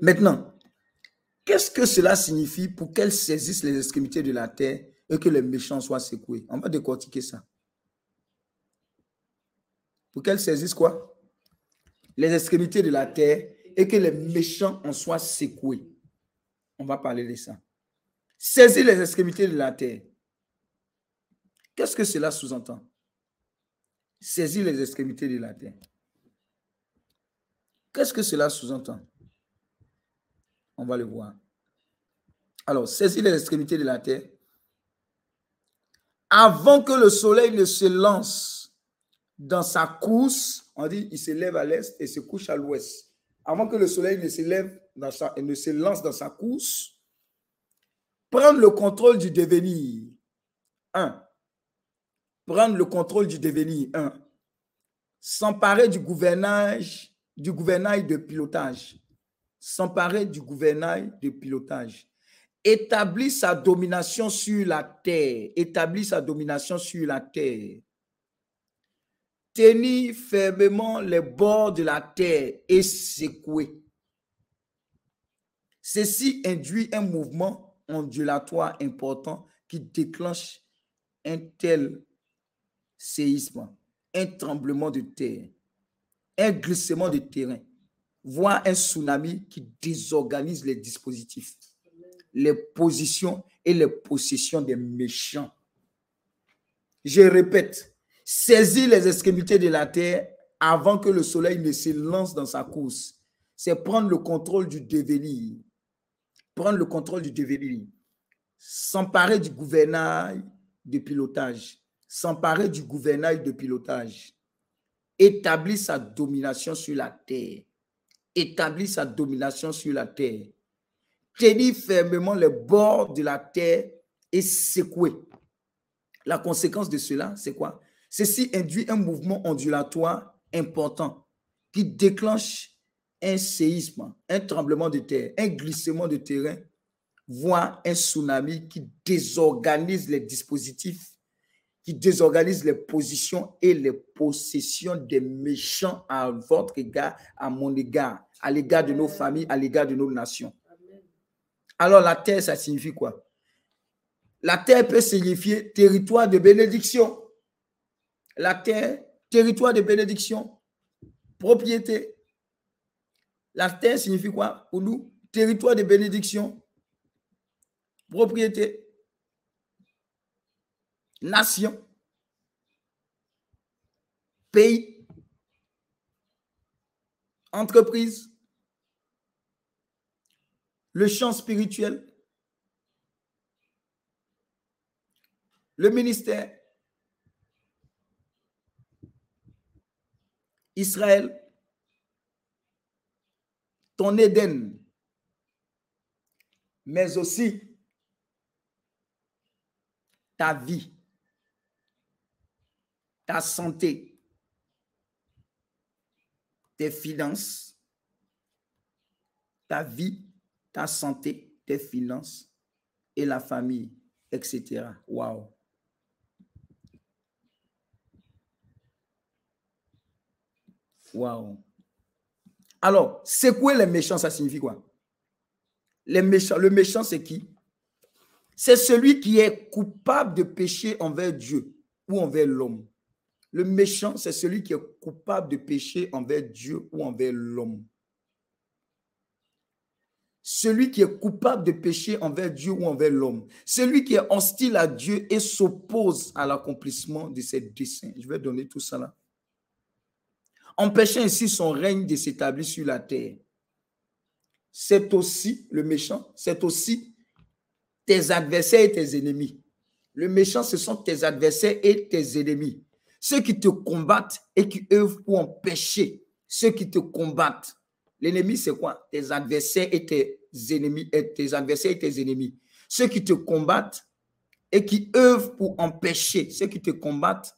Maintenant, qu'est-ce que cela signifie pour qu'elle saisisse les extrémités de la terre et que les méchants soient secoués? On va décortiquer ça. Pour qu'elles saisissent quoi? Les extrémités de la terre et que les méchants en soient secoués. On va parler de ça. Saisir les extrémités de la terre. Qu'est-ce que cela sous-entend? Saisir les extrémités de la terre. Qu'est-ce que cela sous-entend? On va le voir. Alors, saisir les extrémités de la terre, avant que le soleil ne se lance dans sa course, on dit il se lève à l'est et se couche à l'ouest. Avant que le soleil ne se lève et ne se lance dans sa course, prendre le contrôle du devenir. Un. Prendre le contrôle du devenir. S'emparer du gouvernage, du gouvernail de pilotage. S'emparer du gouvernail de pilotage établit sa domination sur la terre, établit sa domination sur la terre. Tenir fermement les bords de la terre et secouer. Ceci induit un mouvement ondulatoire important qui déclenche un tel séisme, un tremblement de terre, un glissement de terrain, voire un tsunami qui désorganise les dispositifs les positions et les possessions des méchants. Je répète, saisir les extrémités de la terre avant que le soleil ne se lance dans sa course. C'est prendre le contrôle du devenir. Prendre le contrôle du devenir. S'emparer du gouvernail de pilotage. S'emparer du gouvernail de pilotage. Établir sa domination sur la terre. Établir sa domination sur la terre tenir fermement les bords de la terre et secouer. La conséquence de cela, c'est quoi? Ceci induit un mouvement ondulatoire important qui déclenche un séisme, un tremblement de terre, un glissement de terrain, voire un tsunami qui désorganise les dispositifs, qui désorganise les positions et les possessions des méchants à votre égard, à mon égard, à l'égard de nos familles, à l'égard de nos nations. Alors la terre, ça signifie quoi? La terre peut signifier territoire de bénédiction. La terre, territoire de bénédiction, propriété. La terre signifie quoi pour nous? Territoire de bénédiction, propriété, nation, pays, entreprise, le champ spirituel, le ministère, Israël, ton Éden, mais aussi ta vie, ta santé, tes finances, ta vie, ta santé, tes finances et la famille, etc. Waouh. Waouh. Alors, c'est quoi les méchants Ça signifie quoi? Les méchants, Le méchant, c'est qui? C'est celui qui est coupable de péché envers Dieu ou envers l'homme. Le méchant, c'est celui qui est coupable de péché envers Dieu ou envers l'homme. Celui qui est coupable de péché envers Dieu ou envers l'homme. Celui qui est hostile à Dieu et s'oppose à l'accomplissement de ses desseins. Je vais donner tout ça là empêchant ainsi son règne de s'établir sur la terre. C'est aussi le méchant, c'est aussi tes adversaires et tes ennemis. Le méchant, ce sont tes adversaires et tes ennemis. Ceux qui te combattent et qui œuvrent pour empêcher. Ceux qui te combattent. L'ennemi, c'est quoi? Tes adversaires et tes ennemis, et tes adversaires et tes ennemis. Ceux qui te combattent et qui œuvrent pour empêcher. Ceux qui te combattent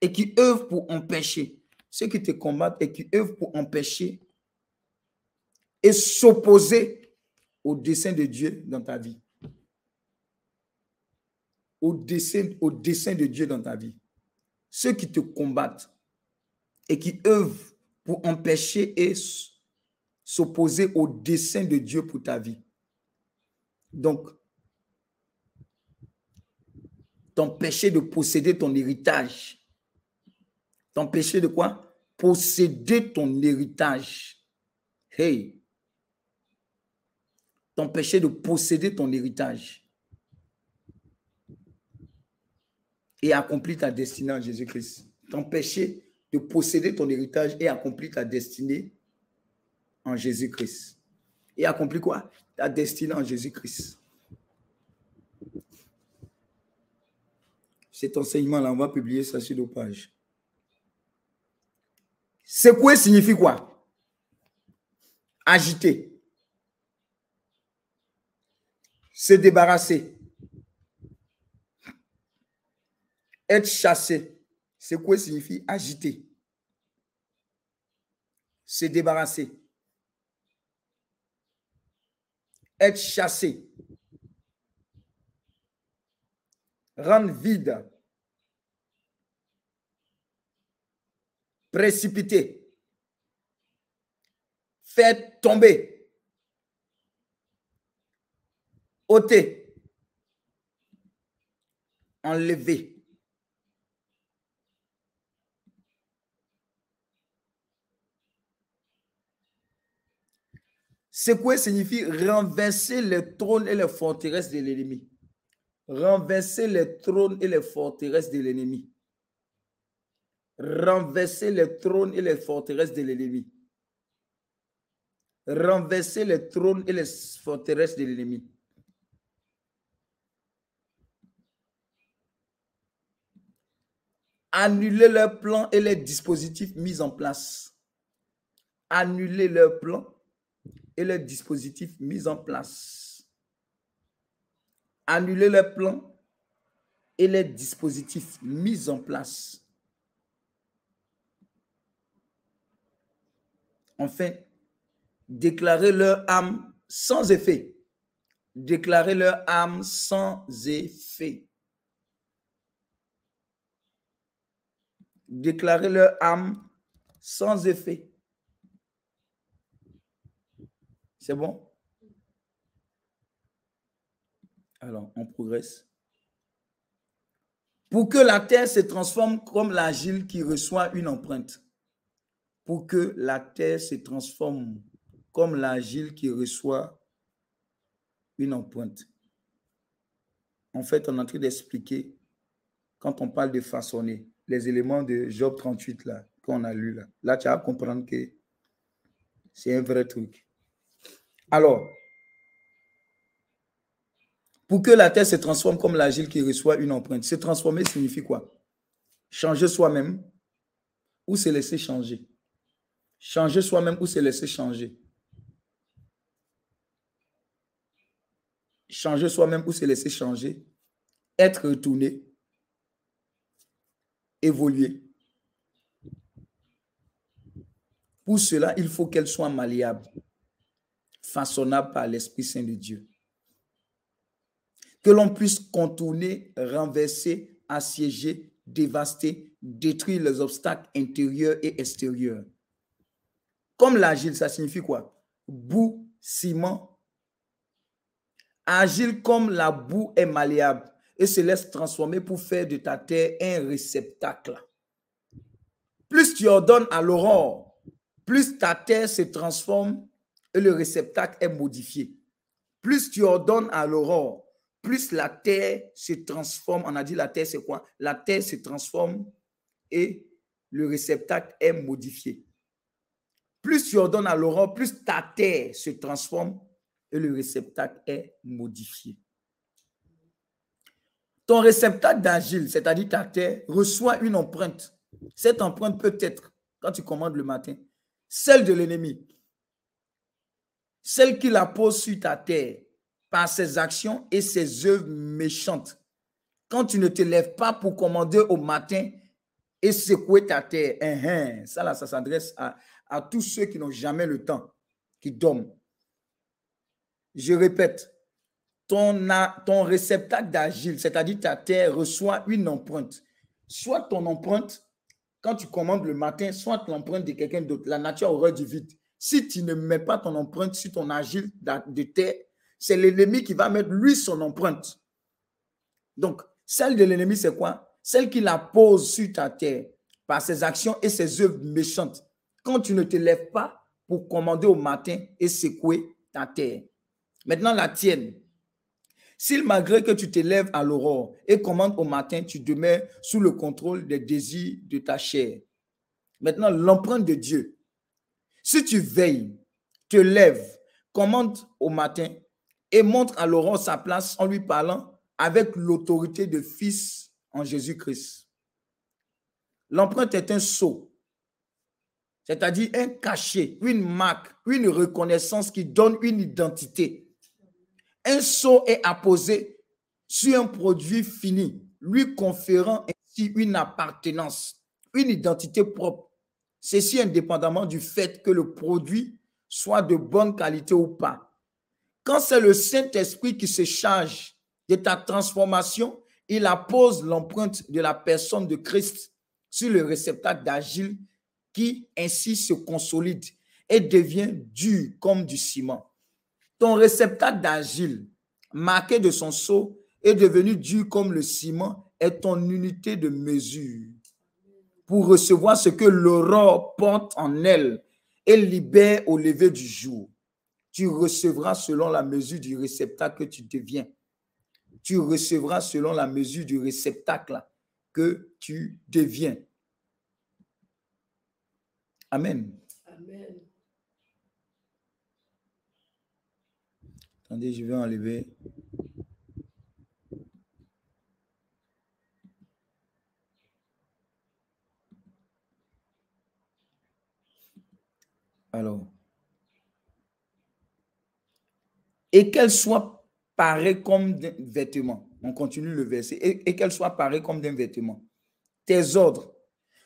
et qui œuvrent pour empêcher ceux qui te combattent et qui œuvrent pour empêcher et s'opposer au dessein de Dieu dans ta vie. Au dessein, au dessein de Dieu dans ta vie. Ceux qui te combattent et qui œuvrent pour empêcher et s'opposer au dessein de Dieu pour ta vie. Donc, t'empêcher de posséder ton héritage. T'empêcher de quoi? Posséder ton héritage. Hey, t'empêcher de posséder ton héritage et accomplir ta destinée en Jésus-Christ. T'empêcher de posséder ton héritage et accomplir ta destinée en Jésus-Christ. Et accomplir quoi? Ta destinée en Jésus-Christ. Cet enseignement-là, on va publier ça sur nos pages. Secouer signifie quoi? Agiter. Se débarrasser. Être chassé. Secouer signifie agiter? Se débarrasser. Être chassé. Rendre vide. précipiter, faire tomber, ôter, enlever. Quoi signifie renverser les trônes et les forteresses de l'ennemi. Renverser les trônes et les forteresses de l'ennemi renverser les trônes et les forteresses de l'ennemi. Renverser les trônes et les forteresses de l'ennemi. Annuler leurs plans et les dispositifs mis en place. Annuler leurs plans et les dispositifs mis en place. Annuler leurs plans et les dispositifs mis en place. Enfin, déclarer leur âme sans effet. Déclarer leur âme sans effet. Déclarer leur âme sans effet. C'est bon? Alors, on progresse. Pour que la terre se transforme comme l'agile qui reçoit une empreinte pour que la terre se transforme comme l'agile qui reçoit une empreinte. En fait, on est en train d'expliquer, quand on parle de façonner, les éléments de Job 38 là, qu'on a lu là. Là, tu vas comprendre que c'est un vrai truc. Alors, pour que la terre se transforme comme l'agile qui reçoit une empreinte, se transformer signifie quoi? Changer soi-même ou se laisser changer Changer soi-même ou se laisser changer. Changer soi-même ou se laisser changer. Être retourné. Évoluer. Pour cela, il faut qu'elle soit malléable, façonnable par l'Esprit Saint de Dieu. que l'on puisse contourner, renverser, assiéger, dévaster, détruire les obstacles intérieurs et extérieurs. Comme l'agile, ça signifie quoi? Boue, ciment. Agile comme la boue est malléable et se laisse transformer pour faire de ta terre un réceptacle. Plus tu ordonnes à l'aurore, plus ta terre se transforme et le réceptacle est modifié. Plus tu ordonnes à l'aurore, plus la terre se transforme. On a dit la terre, c'est quoi? La terre se transforme et le réceptacle est modifié. Plus tu ordonnes à l'aurore, plus ta terre se transforme et le réceptacle est modifié. Ton réceptacle d'agile, c'est-à-dire ta terre, reçoit une empreinte. Cette empreinte peut être, quand tu commandes le matin, celle de l'ennemi, celle qui la pose sur ta terre par ses actions et ses œuvres méchantes. Quand tu ne te lèves pas pour commander au matin et secouer ta terre, hein, hein, ça là, ça s'adresse à, tous ceux qui n'ont jamais le temps, qui dorment. Je répète, ton, ton réceptacle d'agile, c'est-à-dire ta terre, reçoit une empreinte. Soit ton empreinte, quand tu commandes le matin, soit l'empreinte de quelqu'un d'autre. La nature aura du vide. Si tu ne mets pas ton empreinte sur ton agile de terre, c'est l'ennemi qui va mettre lui son empreinte. Donc, celle de l'ennemi, c'est quoi? Celle qui la pose sur ta terre par ses actions et ses œuvres méchantes. Quand tu ne te lèves pas pour commander au matin et secouer ta terre. Maintenant, la tienne. Si malgré que tu te lèves à l'aurore et commandes au matin, tu demeures sous le contrôle des désirs de ta chair. Maintenant, l'empreinte de Dieu. Si tu veilles, te lèves, commandes au matin et montre à l'aurore sa place en lui parlant avec l'autorité de fils en Jésus-Christ. L'empreinte est un sceau, c'est-à-dire un cachet, une marque, une reconnaissance qui donne une identité un sceau est apposé sur un produit fini, lui conférant ainsi une appartenance, une identité propre. Ceci indépendamment du fait que le produit soit de bonne qualité ou pas. Quand c'est le Saint-Esprit qui se charge de ta transformation, il appose l'empreinte de la personne de Christ sur le réceptacle d'agile qui ainsi se consolide et devient dur comme du ciment. Ton réceptacle d'agile, marqué de son sceau, est devenu dur comme le ciment, est ton unité de mesure pour recevoir ce que l'aurore porte en elle et libère au lever du jour. Tu recevras selon la mesure du réceptacle que tu deviens. Tu recevras selon la mesure du réceptacle que tu deviens. Amen. Amen. Attendez, je vais enlever. Alors. Et qu'elle soit parée comme d'un vêtement. On continue le verset. Et, et qu'elle soit parée comme d'un vêtement. Tes ordres,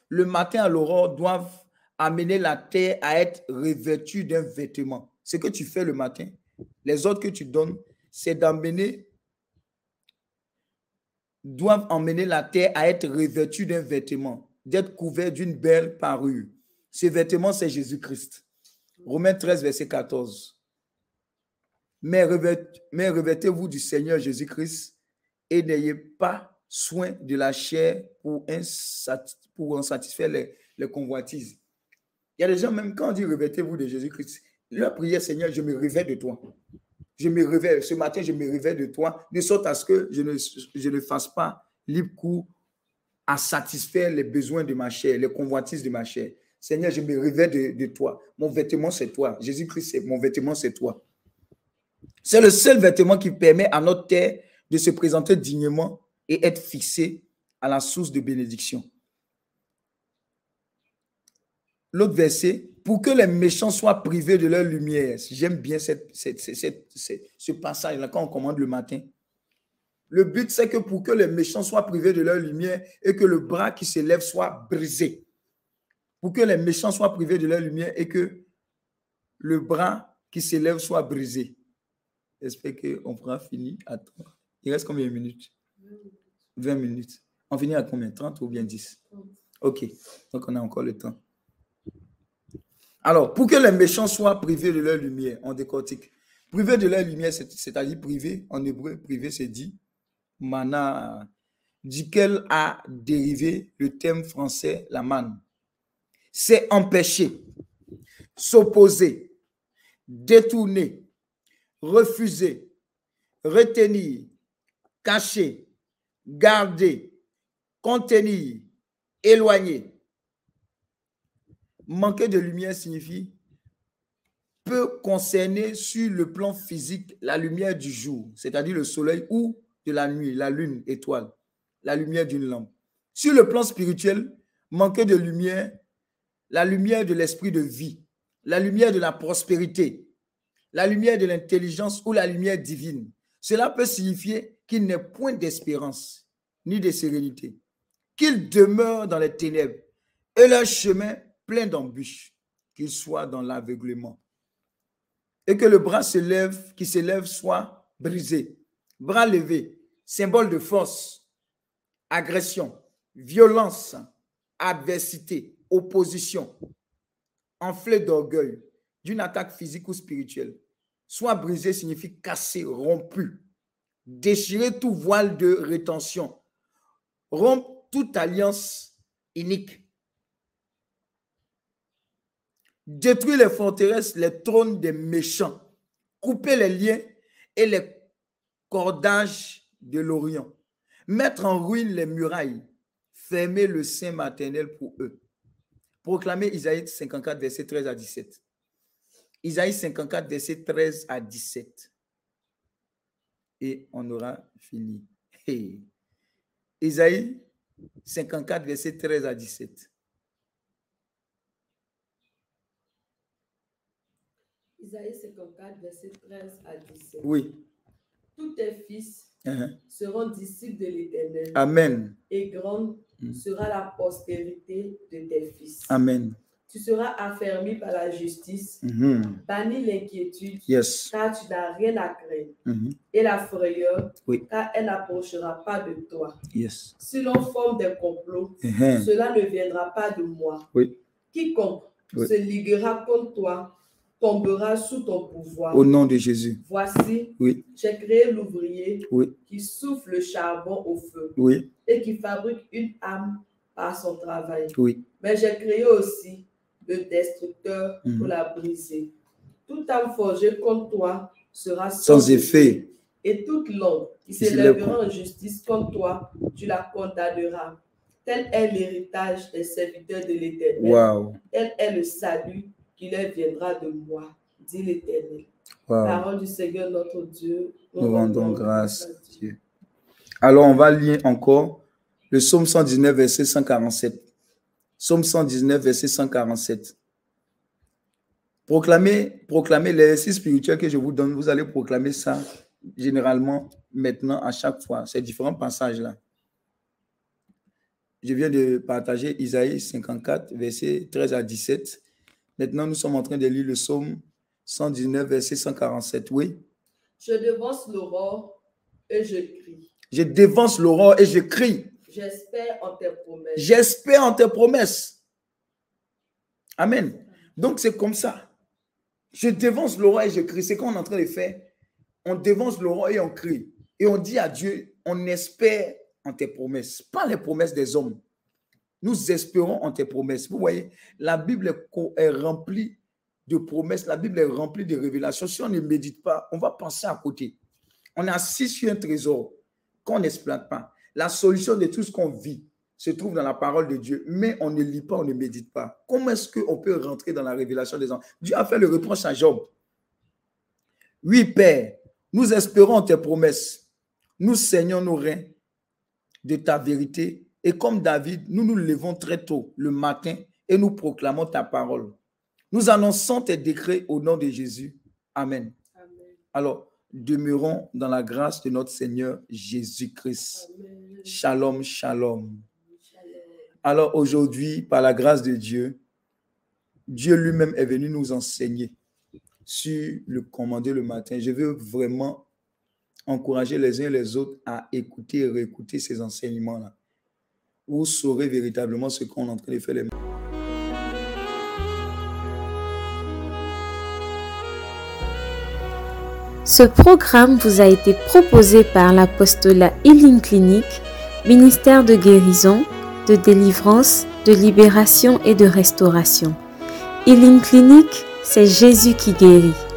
le matin à l'aurore, doivent amener la terre à être revêtue d'un vêtement. Ce que tu fais le matin, les ordres que tu donnes, c'est d'emmener, doivent emmener la terre à être revêtue d'un vêtement, d'être couvert d'une belle parure. Ce vêtement, c'est Jésus-Christ. Romains 13, verset 14. Mais, revêtez-vous du Seigneur Jésus-Christ et n'ayez pas soin de la chair pour, pour en satisfaire les, convoitises. Il y a des gens, même quand on dit revêtez-vous de Jésus-Christ, leur prière, Seigneur, je me réveille de toi. Je me réveille. Ce matin, je me réveille de toi, de sorte à ce que je ne, je ne fasse pas libre coup à satisfaire les besoins de ma chair, les convoitises de ma chair. Seigneur, je me réveille de, toi. Mon vêtement, c'est toi. Jésus-Christ, mon vêtement, c'est toi. C'est le seul vêtement qui permet à notre terre de se présenter dignement et être fixé à la source de bénédiction. L'autre verset, pour que les méchants soient privés de leur lumière. J'aime bien ce passage-là quand on commande le matin. Le but, c'est que pour que les méchants soient privés de leur lumière et que le bras qui se lève soit brisé. Pour que les méchants soient privés de leur lumière et que le bras qui s'élève soit brisé. J'espère qu'on pourra finir. Attends. Il reste combien de minutes? 20 minutes. On finit à combien? 30 ou bien 10 Ok, donc on a encore le temps. Alors, pour que les méchants soient privés de leur lumière, on décortique. Privé de leur lumière, c'est-à-dire privé, en hébreu, privé, c'est dit mana, duquel a dérivé le thème français la manne. C'est empêcher, s'opposer, détourner, refuser, retenir, cacher, garder, contenir, éloigner. Manquer de lumière signifie peut concerner sur le plan physique la lumière du jour, c'est-à-dire le soleil ou de la nuit, la lune, étoile, la lumière d'une lampe. Sur le plan spirituel, manquer de lumière, la lumière de l'esprit de vie, la lumière de la prospérité, la lumière de l'intelligence ou la lumière divine. Cela peut signifier qu'il n'est point d'espérance ni de sérénité, qu'il demeure dans les ténèbres et leur chemin plein d'embûches, qu'il soit dans l'aveuglement. Et que le bras se lève, qui se lève soit brisé. Bras levé, symbole de force, agression, violence, adversité, opposition, enflé d'orgueil, d'une attaque physique ou spirituelle. Soit brisé signifie cassé, rompu, déchirer tout voile de rétention, rompre toute alliance inique, détruire les forteresses, les trônes des méchants, couper les liens et les cordages de l'Orient, mettre en ruine les murailles, fermer le sein maternel pour eux. Proclamer Isaïe 54, verset 13 à 17. Isaïe 54, verset 13 à 17. Et on aura fini. Isaïe 54, verset 13 à 17. Isaïe 54, verset 13 à 17. Oui. Tous tes fils Uh-huh. seront disciples de l'Éternel. Amen. Et grande Mm. Sera la postérité de tes fils. Amen. Tu seras affermi par la justice, Mhm. banni l'inquiétude, Yes. car tu n'as rien à craindre, Mhm. et la frayeur, Oui. car elle n'approchera pas de toi. Yes. Si l'on forme des complots, Mhm. cela ne viendra pas de moi. Oui. Quiconque Oui. se liguera contre toi tombera sous ton pouvoir. Au nom de Jésus. Voici, Oui. j'ai créé l'ouvrier Oui. qui souffle le charbon au feu Oui. et qui fabrique une âme par son travail. Oui. Mais j'ai créé aussi le destructeur Mhm. pour la briser. Toute âme forgée contre toi sera Sans effet. Et toute langue qui Qui s'élèvera en justice contre toi, tu la condamneras. Tel est l'héritage des serviteurs de l'Éternel. Wow. Tel est le salut qui leur viendra de moi, dit l'Éternel. Wow. Parole du Seigneur notre Dieu. Nous rendons grâce à Dieu. Alors, on va lire encore le psaume 119, verset 147. Psaume 119, verset 147. Proclamez, proclamez l'exercice spirituel que je vous donne. Vous allez proclamer ça généralement maintenant à chaque fois. Ces différents passages-là. Je viens de partager Isaïe 54, verset 13 à 17. Maintenant, nous sommes en train de lire le psaume 119, verset 147. Oui. Je devance l'aurore et je crie. Je dévance l'aurore et je crie. J'espère en tes promesses. J'espère en tes promesses. Amen. Donc c'est comme ça. Je dévance l'aurore et je crie. C'est qu'on est en train de faire. On dévance l'aurore et on crie. Et on dit à Dieu, on espère en tes promesses, pas les promesses des hommes. Nous espérons en tes promesses. Vous voyez, la Bible est remplie de promesses. La Bible est remplie de révélations. Si on ne médite pas, on va penser à côté. On est assis sur un trésor qu'on n'exploite pas. La solution de tout ce qu'on vit se trouve dans la parole de Dieu, mais on ne lit pas, on ne médite pas. Comment est-ce qu'on peut rentrer dans la révélation des hommes Dieu a fait le reproche à Job. Oui, Père, nous espérons en tes promesses. Nous saignons nos reins de ta vérité. Et comme David, nous nous levons très tôt le matin et nous proclamons ta parole. Nous annonçons tes décrets au nom de Jésus. Amen. Amen. Alors, demeurons dans la grâce de notre Seigneur Jésus-Christ. Shalom. Shalom. Alors aujourd'hui, par la grâce de Dieu, Dieu lui-même est venu nous enseigner sur le commander le matin. Je veux vraiment encourager les uns et les autres à écouter et réécouter ces enseignements-là. Vous saurez véritablement ce qu'on est en train de faire. Les... Ce programme vous a été proposé par l'apostolat Healing Clinic, ministère de guérison, de délivrance, de libération et de restauration. Healing Clinic, c'est Jésus qui guérit.